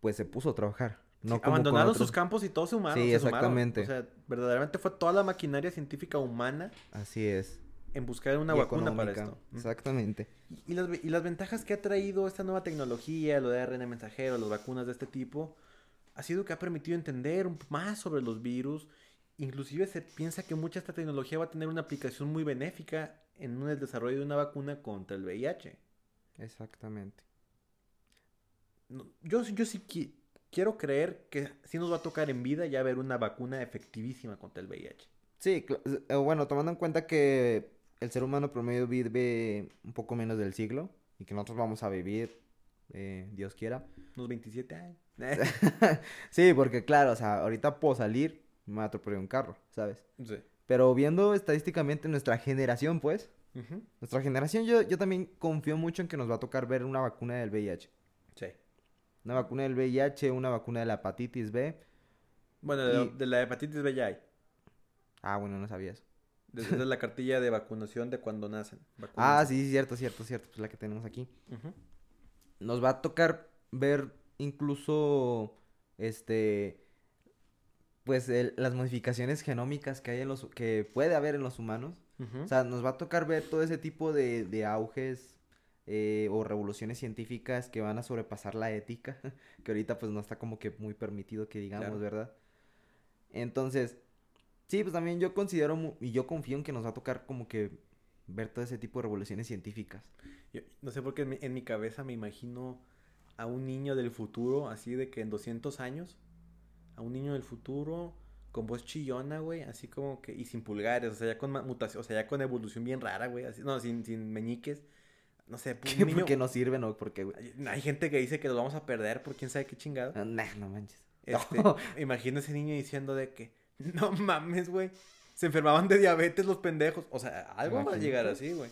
pues se puso a trabajar. No Sí, abandonaron sus campos y todos se humanos. Sí, se sumaron. exactamente. O sea, verdaderamente fue toda la maquinaria científica humana Así es. En buscar una vacuna para esto. Exactamente. Y, y las, y las ventajas que ha traído esta nueva tecnología, lo de ARN mensajero, las vacunas de este tipo, ha sido que ha permitido entender más sobre los virus. Inclusive se piensa que mucha esta tecnología va a tener una aplicación muy benéfica en el desarrollo de una vacuna contra el VIH. Exactamente. No, yo, yo sí qui- quiero creer que sí nos va a tocar en vida ya ver una vacuna efectivísima contra el VIH. Sí, eh, bueno, tomando en cuenta que el ser humano promedio vive un poco menos del siglo y que nosotros vamos a vivir, eh, Dios quiera. Unos 27 años. sí, porque claro, o sea, ahorita puedo salir, me va a atropellar un carro, ¿sabes? sí. Pero viendo estadísticamente nuestra generación, pues, nuestra generación, yo, yo también confío mucho en que nos va a tocar ver una vacuna del VIH. Sí. Una vacuna del VIH, una vacuna de la hepatitis B. Bueno, de, Y- de la hepatitis B ya hay. Ah, bueno, no sabía eso. Desde la cartilla de vacunación de cuando nacen. Ah, Vacunas. sí, cierto, cierto, cierto. Pues la que tenemos aquí. Ujú. Nos va a tocar ver incluso, este, pues el- las modificaciones genómicas que hay en los, que puede haber en los humanos. Ujú. O sea, nos va a tocar ver todo ese tipo de, de auges eh, o revoluciones científicas que van a sobrepasar la ética, que ahorita pues no está como que muy permitido que digamos, Claro. ¿verdad? Entonces, sí, pues también yo considero y yo confío en que nos va a tocar como que ver todo ese tipo de revoluciones científicas. Yo- no sé por qué en mi, en mi cabeza me imagino a un niño del futuro, así de que en 200 años, a un niño del futuro con voz chillona, güey, así como que, y sin pulgares, o sea, ya con mutación, o sea, ya con evolución bien rara, güey, así, no, sin, sin meñiques, no sé, pues, ¿Qué, niño, ¿Por qué no sirven o por qué, güey? hay, hay gente que dice que los vamos a perder por quién sabe qué chingado, Ah, nah, no manches. este, No. imagino ese niño diciendo de que, no mames, güey, se enfermaban de diabetes los pendejos, o sea, algo va a llegar así, güey,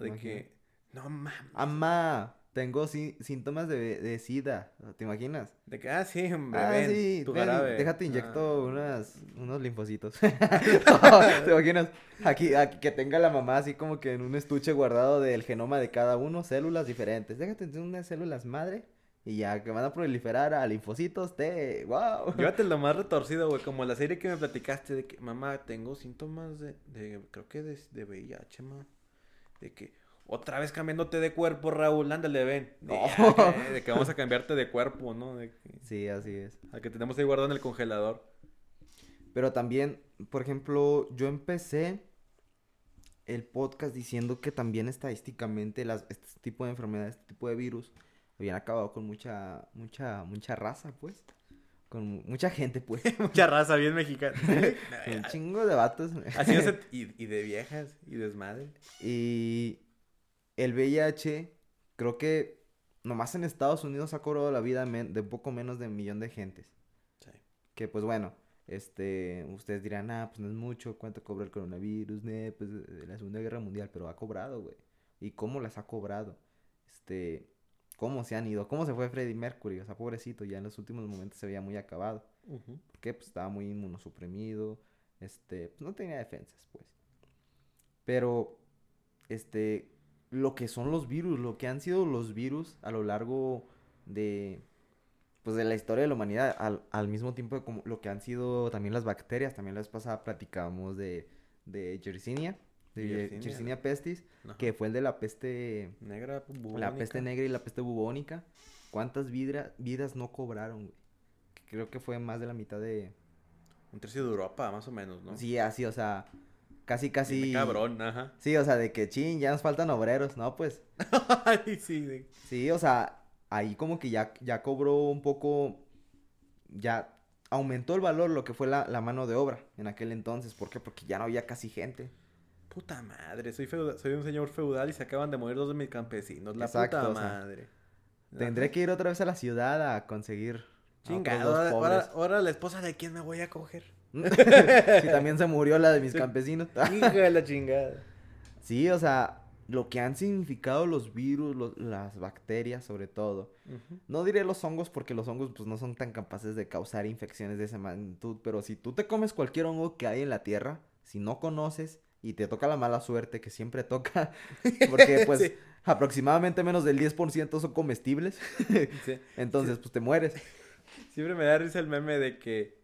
de Imagínate. que, no mames. Amá, tengo sí- síntomas de, de sida, ¿te imaginas? De que, ah, sí, hombre, Ah, ven, sí, tu ven, déjate inyecto Ah. unas, unos linfocitos. ¿Te imaginas? Aquí, aquí que tenga la mamá así como que en un estuche guardado del genoma de cada uno, células diferentes. Déjate unas células madre y ya que van a proliferar a linfocitos T. ¡Wow! Llévate lo más retorcido, güey, como la serie que me platicaste de que, mamá, tengo síntomas de, de creo que de, de VIH, ma. De que, otra vez cambiándote de cuerpo, Raúl, ándale, ven. De, No. que- de que vamos a cambiarte de cuerpo, ¿no? De que, Sí, así es. al que tenemos ahí guardado en el congelador. Pero también, por ejemplo, yo empecé el podcast diciendo que también estadísticamente las, este tipo de enfermedades, este tipo de virus, habían acabado con mucha, mucha, mucha raza, pues. Con mu- mucha gente, pues. Mucha raza bien mexicana. Un chingo de vatos. Así no se- y, y de viejas, y desmadre. Y el VIH, creo que nomás en Estados Unidos ha cobrado la vida de poco menos de un millón de gentes. Sí. Que pues bueno, este, ustedes dirán, ah, pues no es mucho, ¿cuánto cobra el coronavirus? Ne, pues de la Segunda Guerra Mundial, pero ha cobrado, güey. ¿Y cómo las ha cobrado? Este, ¿cómo se han ido? ¿Cómo se fue Freddie Mercury? O sea, pobrecito, ya en los últimos momentos se veía muy acabado. Ujú. Porque pues estaba muy inmunosuprimido, este, pues no tenía defensas, pues. Pero, este, lo que son los virus, lo que han sido los virus a lo largo de, pues de la historia de la humanidad, al, al mismo tiempo como lo que han sido también las bacterias, también la vez pasada platicábamos de, de Yersinia, de Yersinia. Pestis, que fue el de la peste, Negra, la bubónica. peste negra y la peste bubónica. ¿Cuántas vidra- vidas no cobraron, güey? Creo que fue más de la mitad de, Un tercio de Europa, más o menos, ¿no? Sí, así, o sea, casi, casi... Bien cabrón, ajá. Sí, o sea, de que, chin, ya nos faltan obreros, ¿no? Pues, Ay, sí, de- sí, o sea, ahí como que ya, ya cobró un poco, ya aumentó el valor lo que fue la, la mano de obra en aquel entonces. ¿Por qué? Porque ya no había casi gente. Puta madre, soy, soy un señor feudal y se acaban de morir dos de mis campesinos. La Exacto, puta o sea, madre. Tendré que ir otra vez a la ciudad a conseguir... Chingado, ahora, la esposa de quién me voy a coger. sí, también se murió la de mis Sí. campesinos. Hija de la chingada. Sí, o sea, lo que han significado los virus, los- las bacterias sobre todo. No diré los hongos porque los hongos pues no son tan capaces de causar infecciones de esa magnitud, pero si tú te comes cualquier hongo que hay en la tierra, si no conoces y te toca la mala suerte que siempre toca, porque pues Sí. aproximadamente menos del 10% son comestibles, Sí. entonces pues te mueres. Siempre me da risa el meme de que,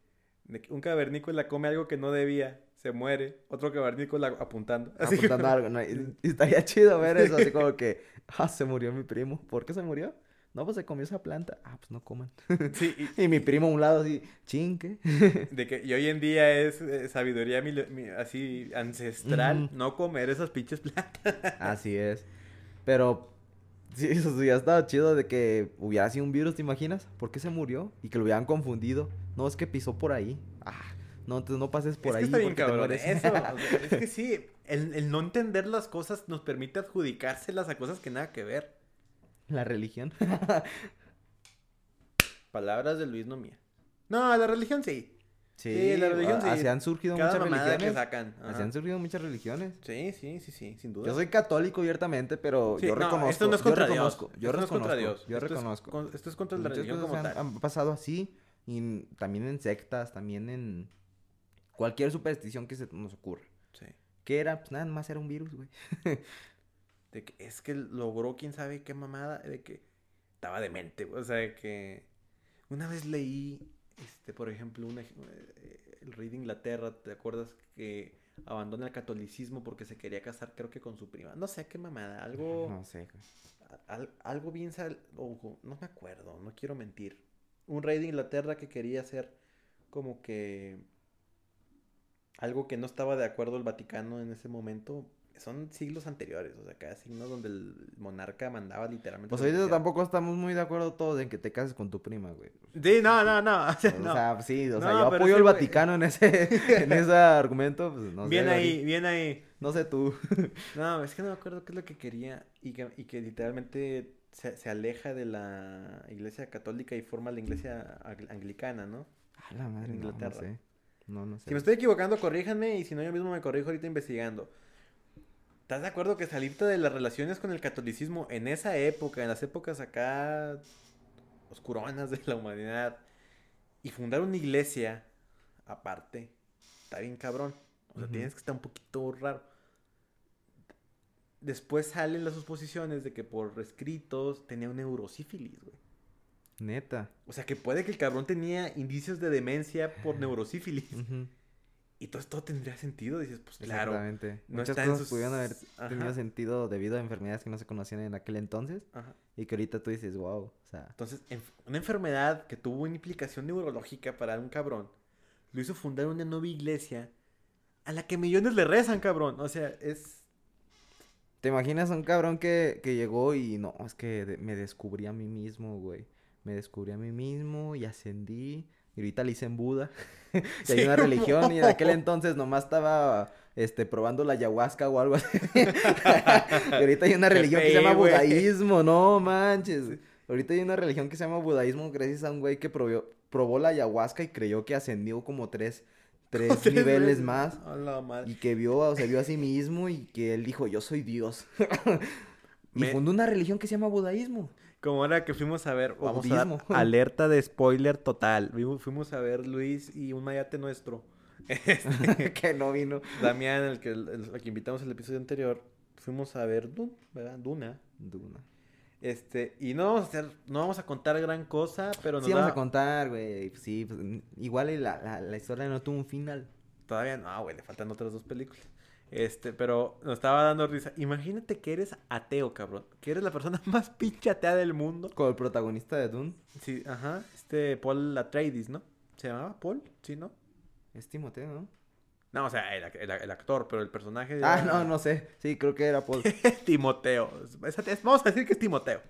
de que un cavernícola come algo que no debía, se muere, otro cavernícola apuntando. Así apuntando como- algo, ¿no? Y- y estaría chido ver eso, así como que, ah, se murió mi primo. ¿Por qué se murió? No, pues se comió esa planta. Ah, pues no coman. Sí, y Y mi primo a un lado así, chinque. de que y hoy en día es eh, sabiduría mi- así ancestral no comer esas pinches plantas. Así es. Pero, sí, eso ya estaba chido de que hubiera sido un virus, ¿te imaginas? ¿Por qué se murió? Y que lo hubieran confundido. No, es que pisó por ahí. Ah, no, entonces no pases por es ahí. que está bien porque te cabrón. mueres. Eso, o sea, es que sí, el, el no entender las cosas nos permite adjudicárselas a cosas que nada que ver. La religión. Palabras de Luis no mía. No, la religión sí. Sí, la religión sí. Así han surgido Cada muchas que religiones. sacan. Así ajá. han surgido muchas religiones. Sí, sí, sí, sí, sin duda. Yo soy católico abiertamente, pero Sí, yo no, reconozco. esto no es yo contra reconozco, Dios. Yo Esto no es reconozco. contra Dios. Yo Esto es reconozco. con- esto es contra la religión como han, tal. han pasado así. Y también en sectas, también en cualquier superstición que se nos ocurra. Sí. ¿Qué era? Pues nada más era un virus, güey. De que es que logró quién sabe qué mamada, de que estaba demente, o sea, de que una vez leí, este, por ejemplo, un ej- eh, el rey de Inglaterra, ¿te acuerdas que abandona el catolicismo porque se quería casar, creo que con su prima? No sé qué mamada, algo, No sé. al- algo bien sal, ojo, no me acuerdo, no quiero mentir. Un rey de Inglaterra que quería hacer como que algo que no estaba de acuerdo el Vaticano en ese momento. Son siglos anteriores, o sea, cada signo donde el monarca mandaba literalmente. Pues ahorita tampoco estamos muy de acuerdo todos en que te cases con tu prima, güey. Sí, no, no, no. O sea, O no. sea, sí, o sea, No, yo pero apoyo güey- Vaticano en ese, en ese argumento, pues no sé. bien güey. ahí, bien ahí. No sé tú. No, es que no me acuerdo qué es lo que quería y que, y que literalmente se, se aleja de la iglesia católica y forma la iglesia ang- anglicana, ¿no? A la madre, no, no Inglaterra. sé. No, no sé. Si me estoy equivocando, corríjanme y si no, yo mismo me corrijo ahorita investigando. ¿Estás de acuerdo que salirte de las relaciones con el catolicismo en esa época, en las épocas acá oscuronas de la humanidad, y fundar una iglesia aparte, está bien cabrón? O sea, tienes que estar un poquito raro. Después salen las suposiciones de que por escritos tenía un neurosífilis, güey. Neta. O sea, que puede que el cabrón tenía indicios de demencia por neurosífilis. Ujú. Y todo esto tendría sentido. Dices, pues claro. Exactamente. no Muchas cosas sus- pudieron haber tenido sentido debido a enfermedades que no se conocían en aquel entonces Ajá. y que ahorita tú dices, wow, o sea, Entonces, una enfermedad que tuvo una implicación neurológica para un cabrón, lo hizo fundar una nueva iglesia a la que millones le rezan, cabrón. O sea, es... ¿te imaginas a un cabrón que, que llegó y no, es que de- me descubrí a mí mismo, güey? Me descubrí a mí mismo y ascendí y ahorita le hice en Buda. y hay Sí, una religión y en aquel entonces nomás estaba este probando la ayahuasca o algo así. y ahorita hay una Qué religión que se llama budaísmo, no manches. Ahorita hay una religión que se llama budaísmo gracias a un güey que probó, probó la ayahuasca y creyó que ascendió como tres, tres Tres niveles más. Y que vio, se vio a sí mismo y que él dijo, yo soy Dios. y Me- fundó una religión que se llama budaísmo. Como ahora que fuimos a ver, vamos a dar alerta de spoiler total. Fuimos a ver Luis y un mayate nuestro. Este, que no vino. Damián, el que, el, el- que invitamos el episodio anterior. Fuimos a ver Dun, ¿verdad? Duna. Duna. Este, y no vamos a hacer, no vamos a contar gran cosa, pero nos Sí, vamos da- a contar, güey. Sí, pues, igual la, la, la historia no tuvo un final. Todavía no, güey, le faltan otras dos películas. Este, pero nos estaba dando risa. Imagínate que eres ateo, cabrón. Que eres la persona más pinche atea del mundo. Con el protagonista de Dune, Sí, ajá. Este Paul Atreides, ¿no? ¿Se llamaba Paul? Sí, ¿no? es Timoteo, ¿no? No, o sea, el, el- el actor, pero el personaje. Ah, era- no, no sé. Sí, creo que era Paul. Timoteo. Es- es- vamos a decir que es Timoteo.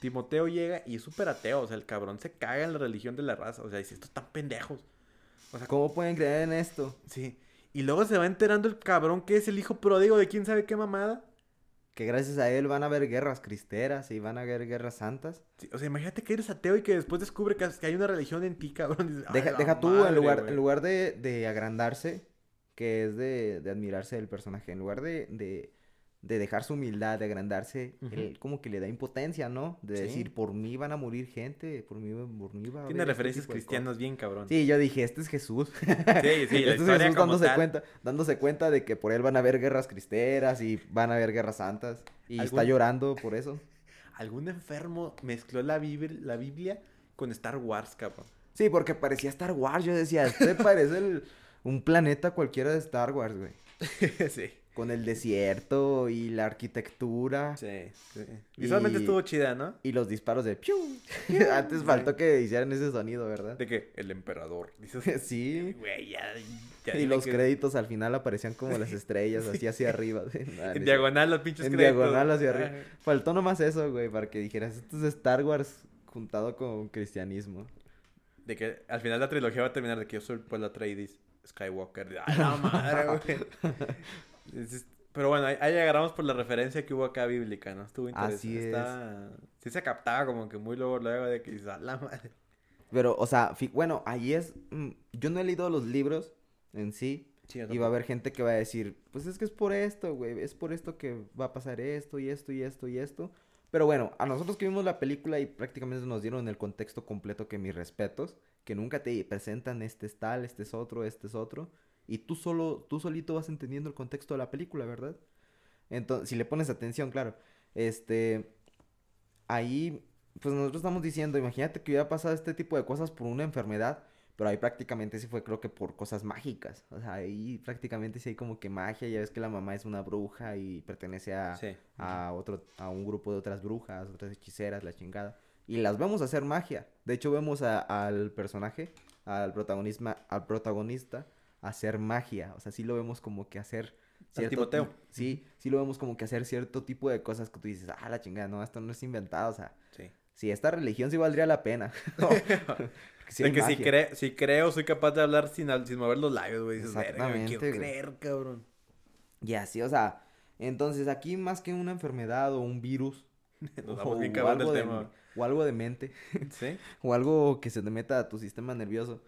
Timoteo llega y es súper ateo. O sea, el cabrón se caga en la religión de la raza. O sea, dice, estos están pendejos. O sea, ¿Cómo pueden creer en esto? sí. Y luego se va enterando el cabrón que es el hijo pródigo de quién sabe qué mamada. Que gracias a él van a haber guerras cristeras y van a haber guerras santas. Sí, o sea, imagínate que eres ateo y que después descubre que, que hay una religión en ti, cabrón. Dices, "Ay, Deja, deja tú, madre, en lugar, güey". en lugar de, de agrandarse, que es de, de admirarse del personaje, en lugar de, de, de dejar su humildad, de agrandarse, él como que le da impotencia, ¿no? De Sí. decir, por mí van a morir gente, por mí, por mí va a Tiene haber este referencias cristianas bien cabrón. cosas". Sí, yo dije, este es Jesús. sí, sí, este es Jesús dándose tal. cuenta, dándose cuenta de que por él van a haber guerras cristeras y van a haber guerras santas. Y está ¿Algún- llorando por eso. Algún enfermo mezcló la, bibl- la Biblia con Star Wars, cabrón. Sí, porque parecía Star Wars. Yo decía, este parece el- un planeta cualquiera de Star Wars, güey. sí. Con el desierto y la arquitectura Sí, sí. Visualmente Y- estuvo chida, ¿no? y los disparos de piu. Antes faltó que hicieran ese sonido, ¿verdad? De que el emperador. Dices, Sí. güey, ya, ya Y los que- créditos al final aparecían como las estrellas, así hacia arriba. En diagonal los pinches En créditos. diagonal hacia arriba. Faltó nomás eso, güey, para que dijeras, esto es Star Wars juntado con cristianismo. De que al final la trilogía va a terminar de que yo soy pues la Atreides Skywalker. ¡A la madre, güey! Pero bueno, ahí, ahí agarramos por la referencia que hubo acá bíblica, ¿no? Estuvo interesante. Así es. Está... Sí se captaba como que muy luego, luego de que dices, "A la madre. Pero, o sea, bueno, ahí es... mm, Yo no he leído los libros en sí, Sí, Y va a haber gente que va a decir, pues es que es por esto, güey, es por esto que va a pasar esto y esto y esto y esto. Pero bueno, a nosotros que vimos la película y prácticamente nos dieron el contexto completo que mis respetos, que nunca te presentan este es tal, este es otro, este es otro. Y tú solo, tú solito vas entendiendo el contexto de la película, ¿verdad? Entonces, si le pones atención, claro. Este, ahí, pues nosotros estamos diciendo, imagínate que hubiera pasado este tipo de cosas por una enfermedad, pero ahí prácticamente sí fue creo que por cosas mágicas. O sea, ahí prácticamente sí hay como que magia, ya ves que la mamá es una bruja y pertenece a, Sí. a otro, a un grupo de otras brujas, otras hechiceras, la chingada. Y las vemos hacer magia. De hecho, vemos a- al personaje, al protagonismo, al protagonista, hacer magia. O sea, sí lo vemos como que hacer ti- Sí, sí lo vemos como que hacer cierto tipo de cosas que tú dices, ah, la chingada, no, esto no es inventado. O sea, Sí. si esta religión sí valdría la pena. Sí de que si, cre- si creo, soy capaz de hablar sin, sin mover los labios, güey. Dices, verga, quiero güey. creer, cabrón. Y así, o sea, entonces aquí más que una enfermedad o un virus, Nos o, bien algo del de, tema. o algo de mente, Sí. o algo que se te meta a tu sistema nervioso,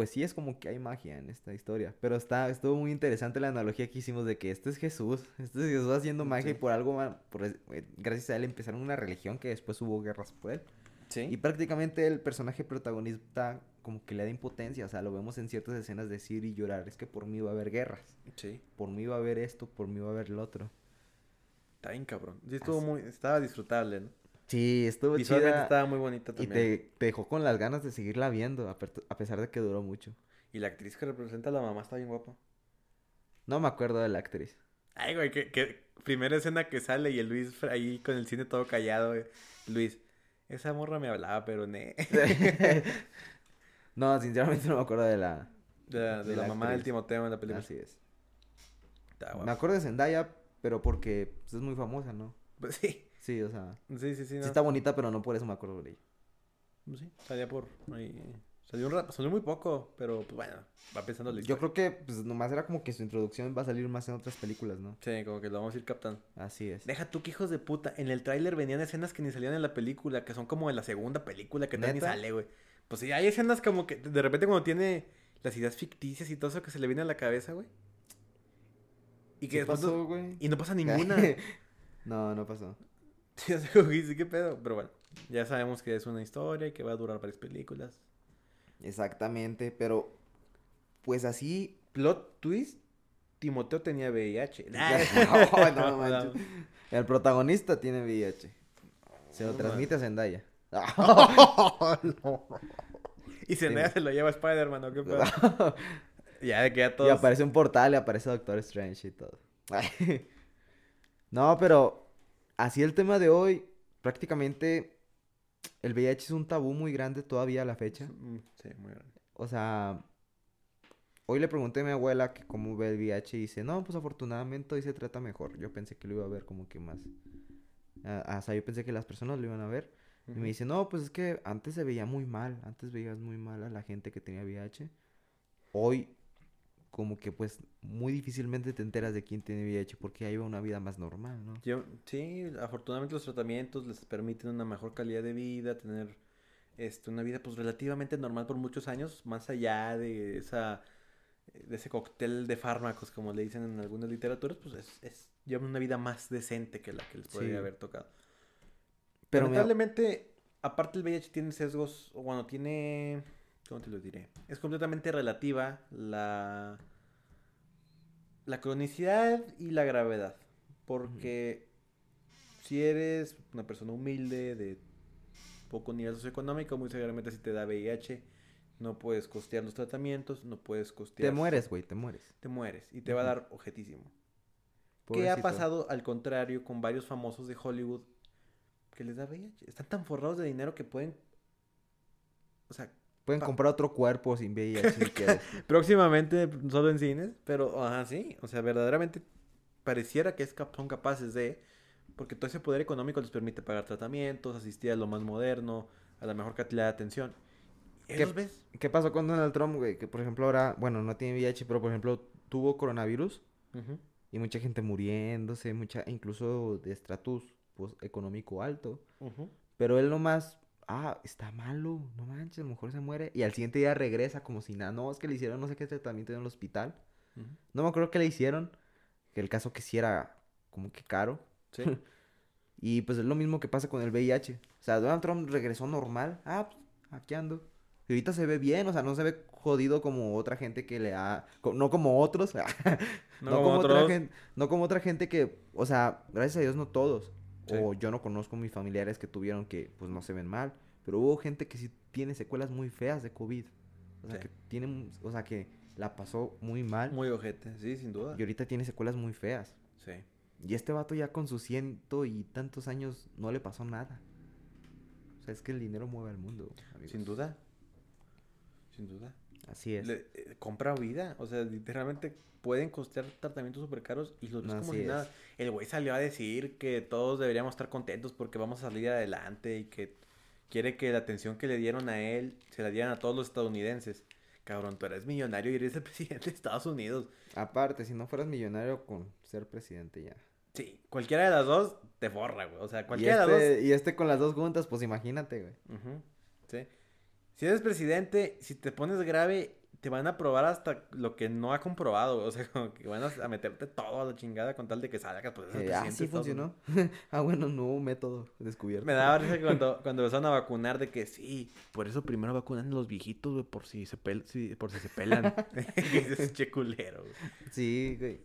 pues sí es como que hay magia en esta historia. Pero está, estuvo muy interesante la analogía que hicimos de que este es Jesús, este es Jesús haciendo magia y por algo, por, eh, gracias a él empezaron una religión que después hubo guerras por él. Sí. Y prácticamente el personaje protagonista como que le da impotencia, o sea, lo vemos en ciertas escenas decir y llorar, es que por mí va a haber guerras, Sí. por mí va a haber esto, por mí va a haber el otro. Está bien, cabrón. Sí, estuvo Así. muy... Estaba disfrutable, ¿no? Sí, estuvo Visualmente chida estaba muy bonita y también. te, te dejó con las ganas de seguirla viendo, a, pesar de que duró mucho. Y la actriz que representa a la mamá está bien guapa. No me acuerdo de la actriz. Ay, güey, que, que primera escena que sale y el Luis ahí con el cine todo callado, güey. Luis, esa morra me hablaba, pero ne. no, sinceramente no me acuerdo de la... De, la- de De la la mamá del actriz. Timoteo en la película. Así es. Está Me acuerdo de Zendaya, pero porque pues, es muy famosa, ¿no? Pues sí. Sí, o sea, Sí, sí, sí. sí está bonita, pero no por eso me acuerdo de ella. Pues sí, salía por ahí. Salió un rato, salió muy poco, pero pues bueno, va pensando Yo creo que pues nomás era como que su introducción va a salir más en otras películas, ¿no? Sí, como que lo vamos a ir captando. Así es. Deja tú que hijos de puta. En el tráiler venían escenas que ni salían en la película, que son como en la segunda película que ni sale, güey. Pues sí, hay escenas como que de repente cuando tiene las ideas ficticias y todo eso que se le viene a la cabeza, güey. Y que ¿Qué después pasó, no- güey? y no pasa ninguna. no, no pasó. ¿qué pedo? Pero bueno, ya sabemos que es una historia y que va a durar varias películas. Exactamente, pero pues así. Plot twist, Timoteo tenía VIH. No, no manches. El protagonista tiene VIH. Se lo No, transmite a Zendaya. Y Zendaya Sí. se lo lleva a Spider-Man, ¿o qué pedo? ya de que Y todos... aparece un portal y aparece Doctor Strange y todo. no, pero así el tema de hoy, prácticamente el VIH es un tabú muy grande todavía a la fecha. Mm, Sí, muy grande. O sea, hoy le pregunté a mi abuela que cómo ve el VIH y dice, no, pues afortunadamente hoy se trata mejor. Yo pensé que lo iba a ver como que más. ah, o sea, yo pensé que las personas lo iban a ver. Y me dice, no, pues es que antes se veía muy mal. Antes veías muy mal a la gente que tenía VIH. Hoy, como que pues muy difícilmente te enteras de quién tiene VIH porque lleva una vida más normal, ¿no? Yo, sí, afortunadamente los tratamientos les permiten una mejor calidad de vida, tener este, una vida pues relativamente normal por muchos años, más allá de esa de ese cóctel de fármacos, como le dicen en algunas literaturas, pues es, es llevan una vida más decente que la que les podría Sí. haber tocado. Pero Pero me- lamentablemente, aparte el VIH tiene sesgos, o bueno, tiene, ¿cómo te lo diré? Es completamente relativa la, la cronicidad y la gravedad. Porque si eres una persona humilde, de poco nivel socioeconómico, muy seguramente si te da VIH, no puedes costear los tratamientos, no puedes costear... Te mueres, güey, te mueres. Te mueres y te va a dar objetísimo. ¿Qué ha Pobrecito. pasado al contrario con varios famosos de Hollywood que les da VIH? Están tan forrados de dinero que pueden... O sea, Pueden Pa- comprar otro cuerpo sin VIH si quieres. próximamente solo en cines, pero ajá, sí. O sea, verdaderamente pareciera que es cap- son capaces de... Porque todo ese poder económico les permite pagar tratamientos, asistir a lo más moderno, a la mejor calidad de atención. ¿Y ahí ¿Qué- ves? ¿Qué pasó con Donald Trump, güey? Que por ejemplo ahora, bueno, no tiene VIH, pero por ejemplo tuvo coronavirus Ujú. y mucha gente muriéndose, mucha, incluso de estratus pues, económico alto. Ujú. Pero él nomás, ah, está malo, no manches, a lo mejor se muere. Y al siguiente día regresa como si nada, no, es que le hicieron no sé qué tratamiento en el hospital. No me acuerdo qué le hicieron, que el caso que sí era como que caro. Sí. Y pues es lo mismo que pasa con el VIH. O sea, Donald Trump regresó normal. Ah, pues, aquí ando. Y ahorita se ve bien, o sea, no se ve jodido como otra gente que le ha... No como otros. No No, como como otra gente, no como otra gente que, o sea, gracias a Dios no todos. Sí. O yo no conozco mis familiares que tuvieron que, pues no se ven mal. Pero hubo gente que sí tiene secuelas muy feas de COVID. O sea, Sí. que tienen, o sea, que la pasó muy mal. Muy ojete, sí, sin duda. Y ahorita tiene secuelas muy feas. Sí. Y este vato ya con sus ciento y tantos años no le pasó nada. O sea, es que el dinero mueve al mundo. amigos. Sin duda. Sin duda. Así es. Le- eh, compra vida. O sea, literalmente pueden costear tratamientos súper caros y los ves como si es. nada. El güey salió a decir que todos deberíamos estar contentos porque vamos a salir adelante y que quiere que la atención que le dieron a él se la dieran a todos los estadounidenses. Cabrón, tú eres millonario y eres el presidente de Estados Unidos. Aparte, si no fueras millonario con ser presidente ya. Sí, cualquiera de las dos te forra, güey. O sea, cualquiera de las dos este, y este con las dos juntas, pues imagínate, güey. Sí. Si eres presidente, si te pones grave, te van a probar hasta lo que no ha comprobado. O sea, como que van a, meterte todo a la chingada con tal de que salgas. Pues, Eh, ah, presidente sí funcionó. Ah, bueno, nuevo método descubierto. Me daba risa cuando, cuando empezaron a vacunar de que sí, por eso primero vacunan a los viejitos, güey, por si se pel si- por si se pelan. es che culero, güey. Sí, güey.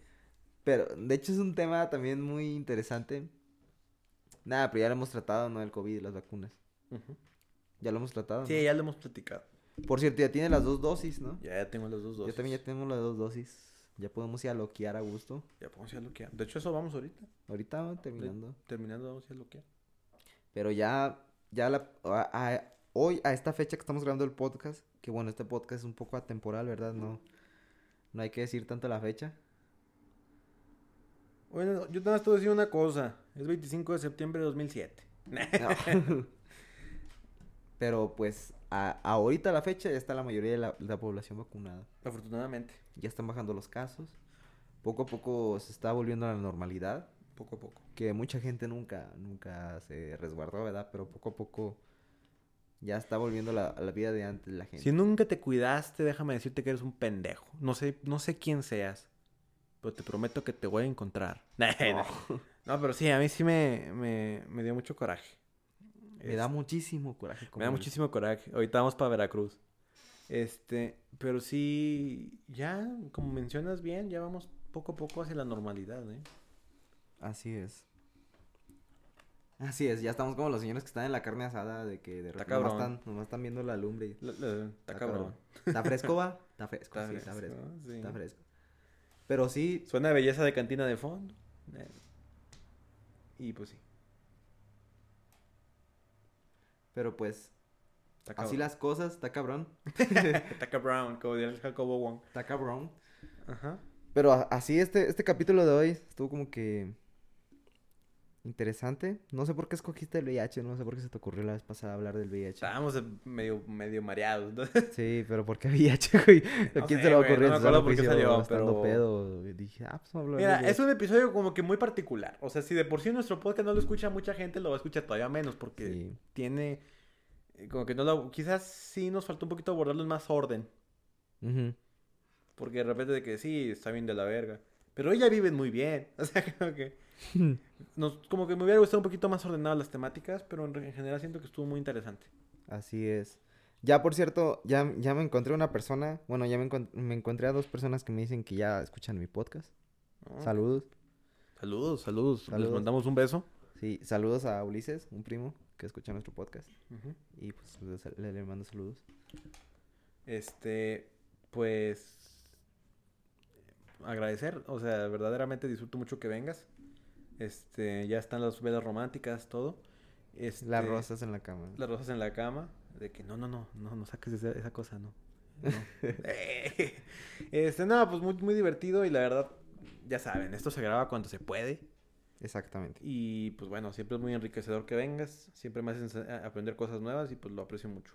Pero, de hecho, es un tema también muy interesante. Nada, pero ya lo hemos tratado, ¿no? El COVID y las vacunas. Ujú. Ya lo hemos tratado. Sí, ¿no? ya lo hemos platicado. Por cierto, ya tiene las dos dosis, ¿no? Ya, ya tengo las dos dosis. Yo también ya tenemos las dos dosis. Ya podemos ir a loquear a gusto. Ya podemos ir a loquear. De hecho, eso vamos ahorita. Ahorita vamos terminando. Terminando, vamos a ir a loquear. Pero ya, ya la, a- a- hoy, a esta fecha que estamos grabando el podcast, que bueno, este podcast es un poco atemporal, ¿verdad? No, no hay que decir tanto la fecha. Bueno, yo nada más te voy a decir una cosa. Es 25 de septiembre de 2007. No. Pero pues, a, ahorita a la fecha ya está la mayoría de la, la población vacunada. Afortunadamente. Ya están bajando los casos. Poco a poco se está volviendo a la normalidad. Poco a poco. Que mucha gente nunca, nunca se resguardó, ¿verdad? Pero poco a poco ya está volviendo la- a la vida de antes la gente. Si nunca te cuidaste, déjame decirte que eres un pendejo. No sé, no sé quién seas. Pero te prometo que te voy a encontrar. no, No. pero sí, a mí sí me, me, me dio mucho coraje. Me da Es- muchísimo coraje. me como da muchísimo coraje. Ahorita vamos para Veracruz. Este, pero sí, ya, como mencionas bien, ya vamos poco a poco hacia la normalidad, ¿eh? Así es. Así es, ya estamos como los señores que están en la carne asada de que de repente nomás están, nomás están viendo la lumbre. y- La- la- está Está cabrón. ¿Está fresco, va? Está fresco, Está sí, está fresco, sí. Está fresco. Pero sí, Suena a belleza de cantina de fondo. Eh, Y pues sí. Pero pues así las cosas, está cabrón. Está cabrón, como diría el Jacobo Wong. Está cabrón. Ajá. Pero así este, este capítulo de hoy estuvo como que interesante. No sé por qué escogiste el VIH, no sé por qué se te ocurrió la vez pasada hablar del VIH. Estábamos medio, medio mareados. ¿no? Sí, pero ¿por qué VIH, güey? ¿A No quién sé, se le ocurrió? no me acuerdo por qué salió, pero- pedo. Dije, ah, pues Mira, es un episodio como que muy particular. O sea, si de por sí nuestro podcast no lo escucha mucha gente, lo va a escuchar todavía menos porque Sí. tiene... eh, Como que no lo... Quizás sí nos faltó un poquito abordarlo en más orden. Porque de repente de que sí, está bien de la verga. Pero ella viven muy bien. O sea, como que... Nos, como que me hubiera gustado un poquito más ordenadas las temáticas, pero en, general siento que estuvo muy interesante. Así es. Ya, por cierto, ya, ya me encontré una persona. Bueno, ya me, encon- me encontré a dos personas que me dicen que ya escuchan mi podcast. ¿no? Saludos. Saludos, saludos. Les mandamos un beso. Sí, saludos a Ulises, un primo que escucha nuestro podcast. Y pues le, le mando saludos. Este, pues agradecer, o sea, verdaderamente disfruto mucho que vengas. Este, ya están las velas románticas, todo. Este, Las rosas en la cama. Las rosas en la cama. De que no, no, no, no, no saques esa, esa cosa, no. No. Eh, este, no, pues muy, muy divertido y la verdad, ya saben, esto se graba cuando se puede. Exactamente. Y pues bueno, siempre es muy enriquecedor que vengas. Siempre me haces aprender cosas nuevas y pues lo aprecio mucho.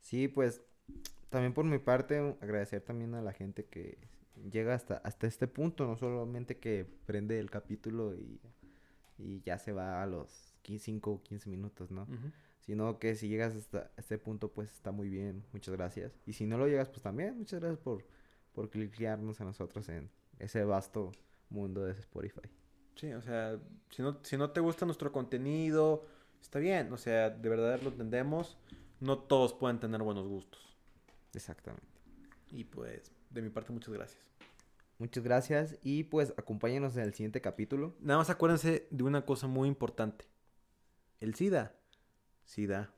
Sí, pues también por mi parte agradecer también a la gente que llega hasta, hasta este punto, no solamente que prende el capítulo y, y ya se va a los 5 o 15 minutos, ¿no? Sino que si llegas hasta este punto, pues está muy bien, muchas gracias. Y si no lo llegas, pues también, muchas gracias por, por cliquearnos a nosotros en ese vasto mundo de Spotify. Sí, o sea, si no, si no te gusta nuestro contenido, está bien, o sea, de verdad lo entendemos. No todos pueden tener buenos gustos. Exactamente. Y pues, de mi parte, muchas gracias. Muchas gracias y pues acompáñenos en el siguiente capítulo. Nada más acuérdense de una cosa muy importante. El SIDA. SIDA.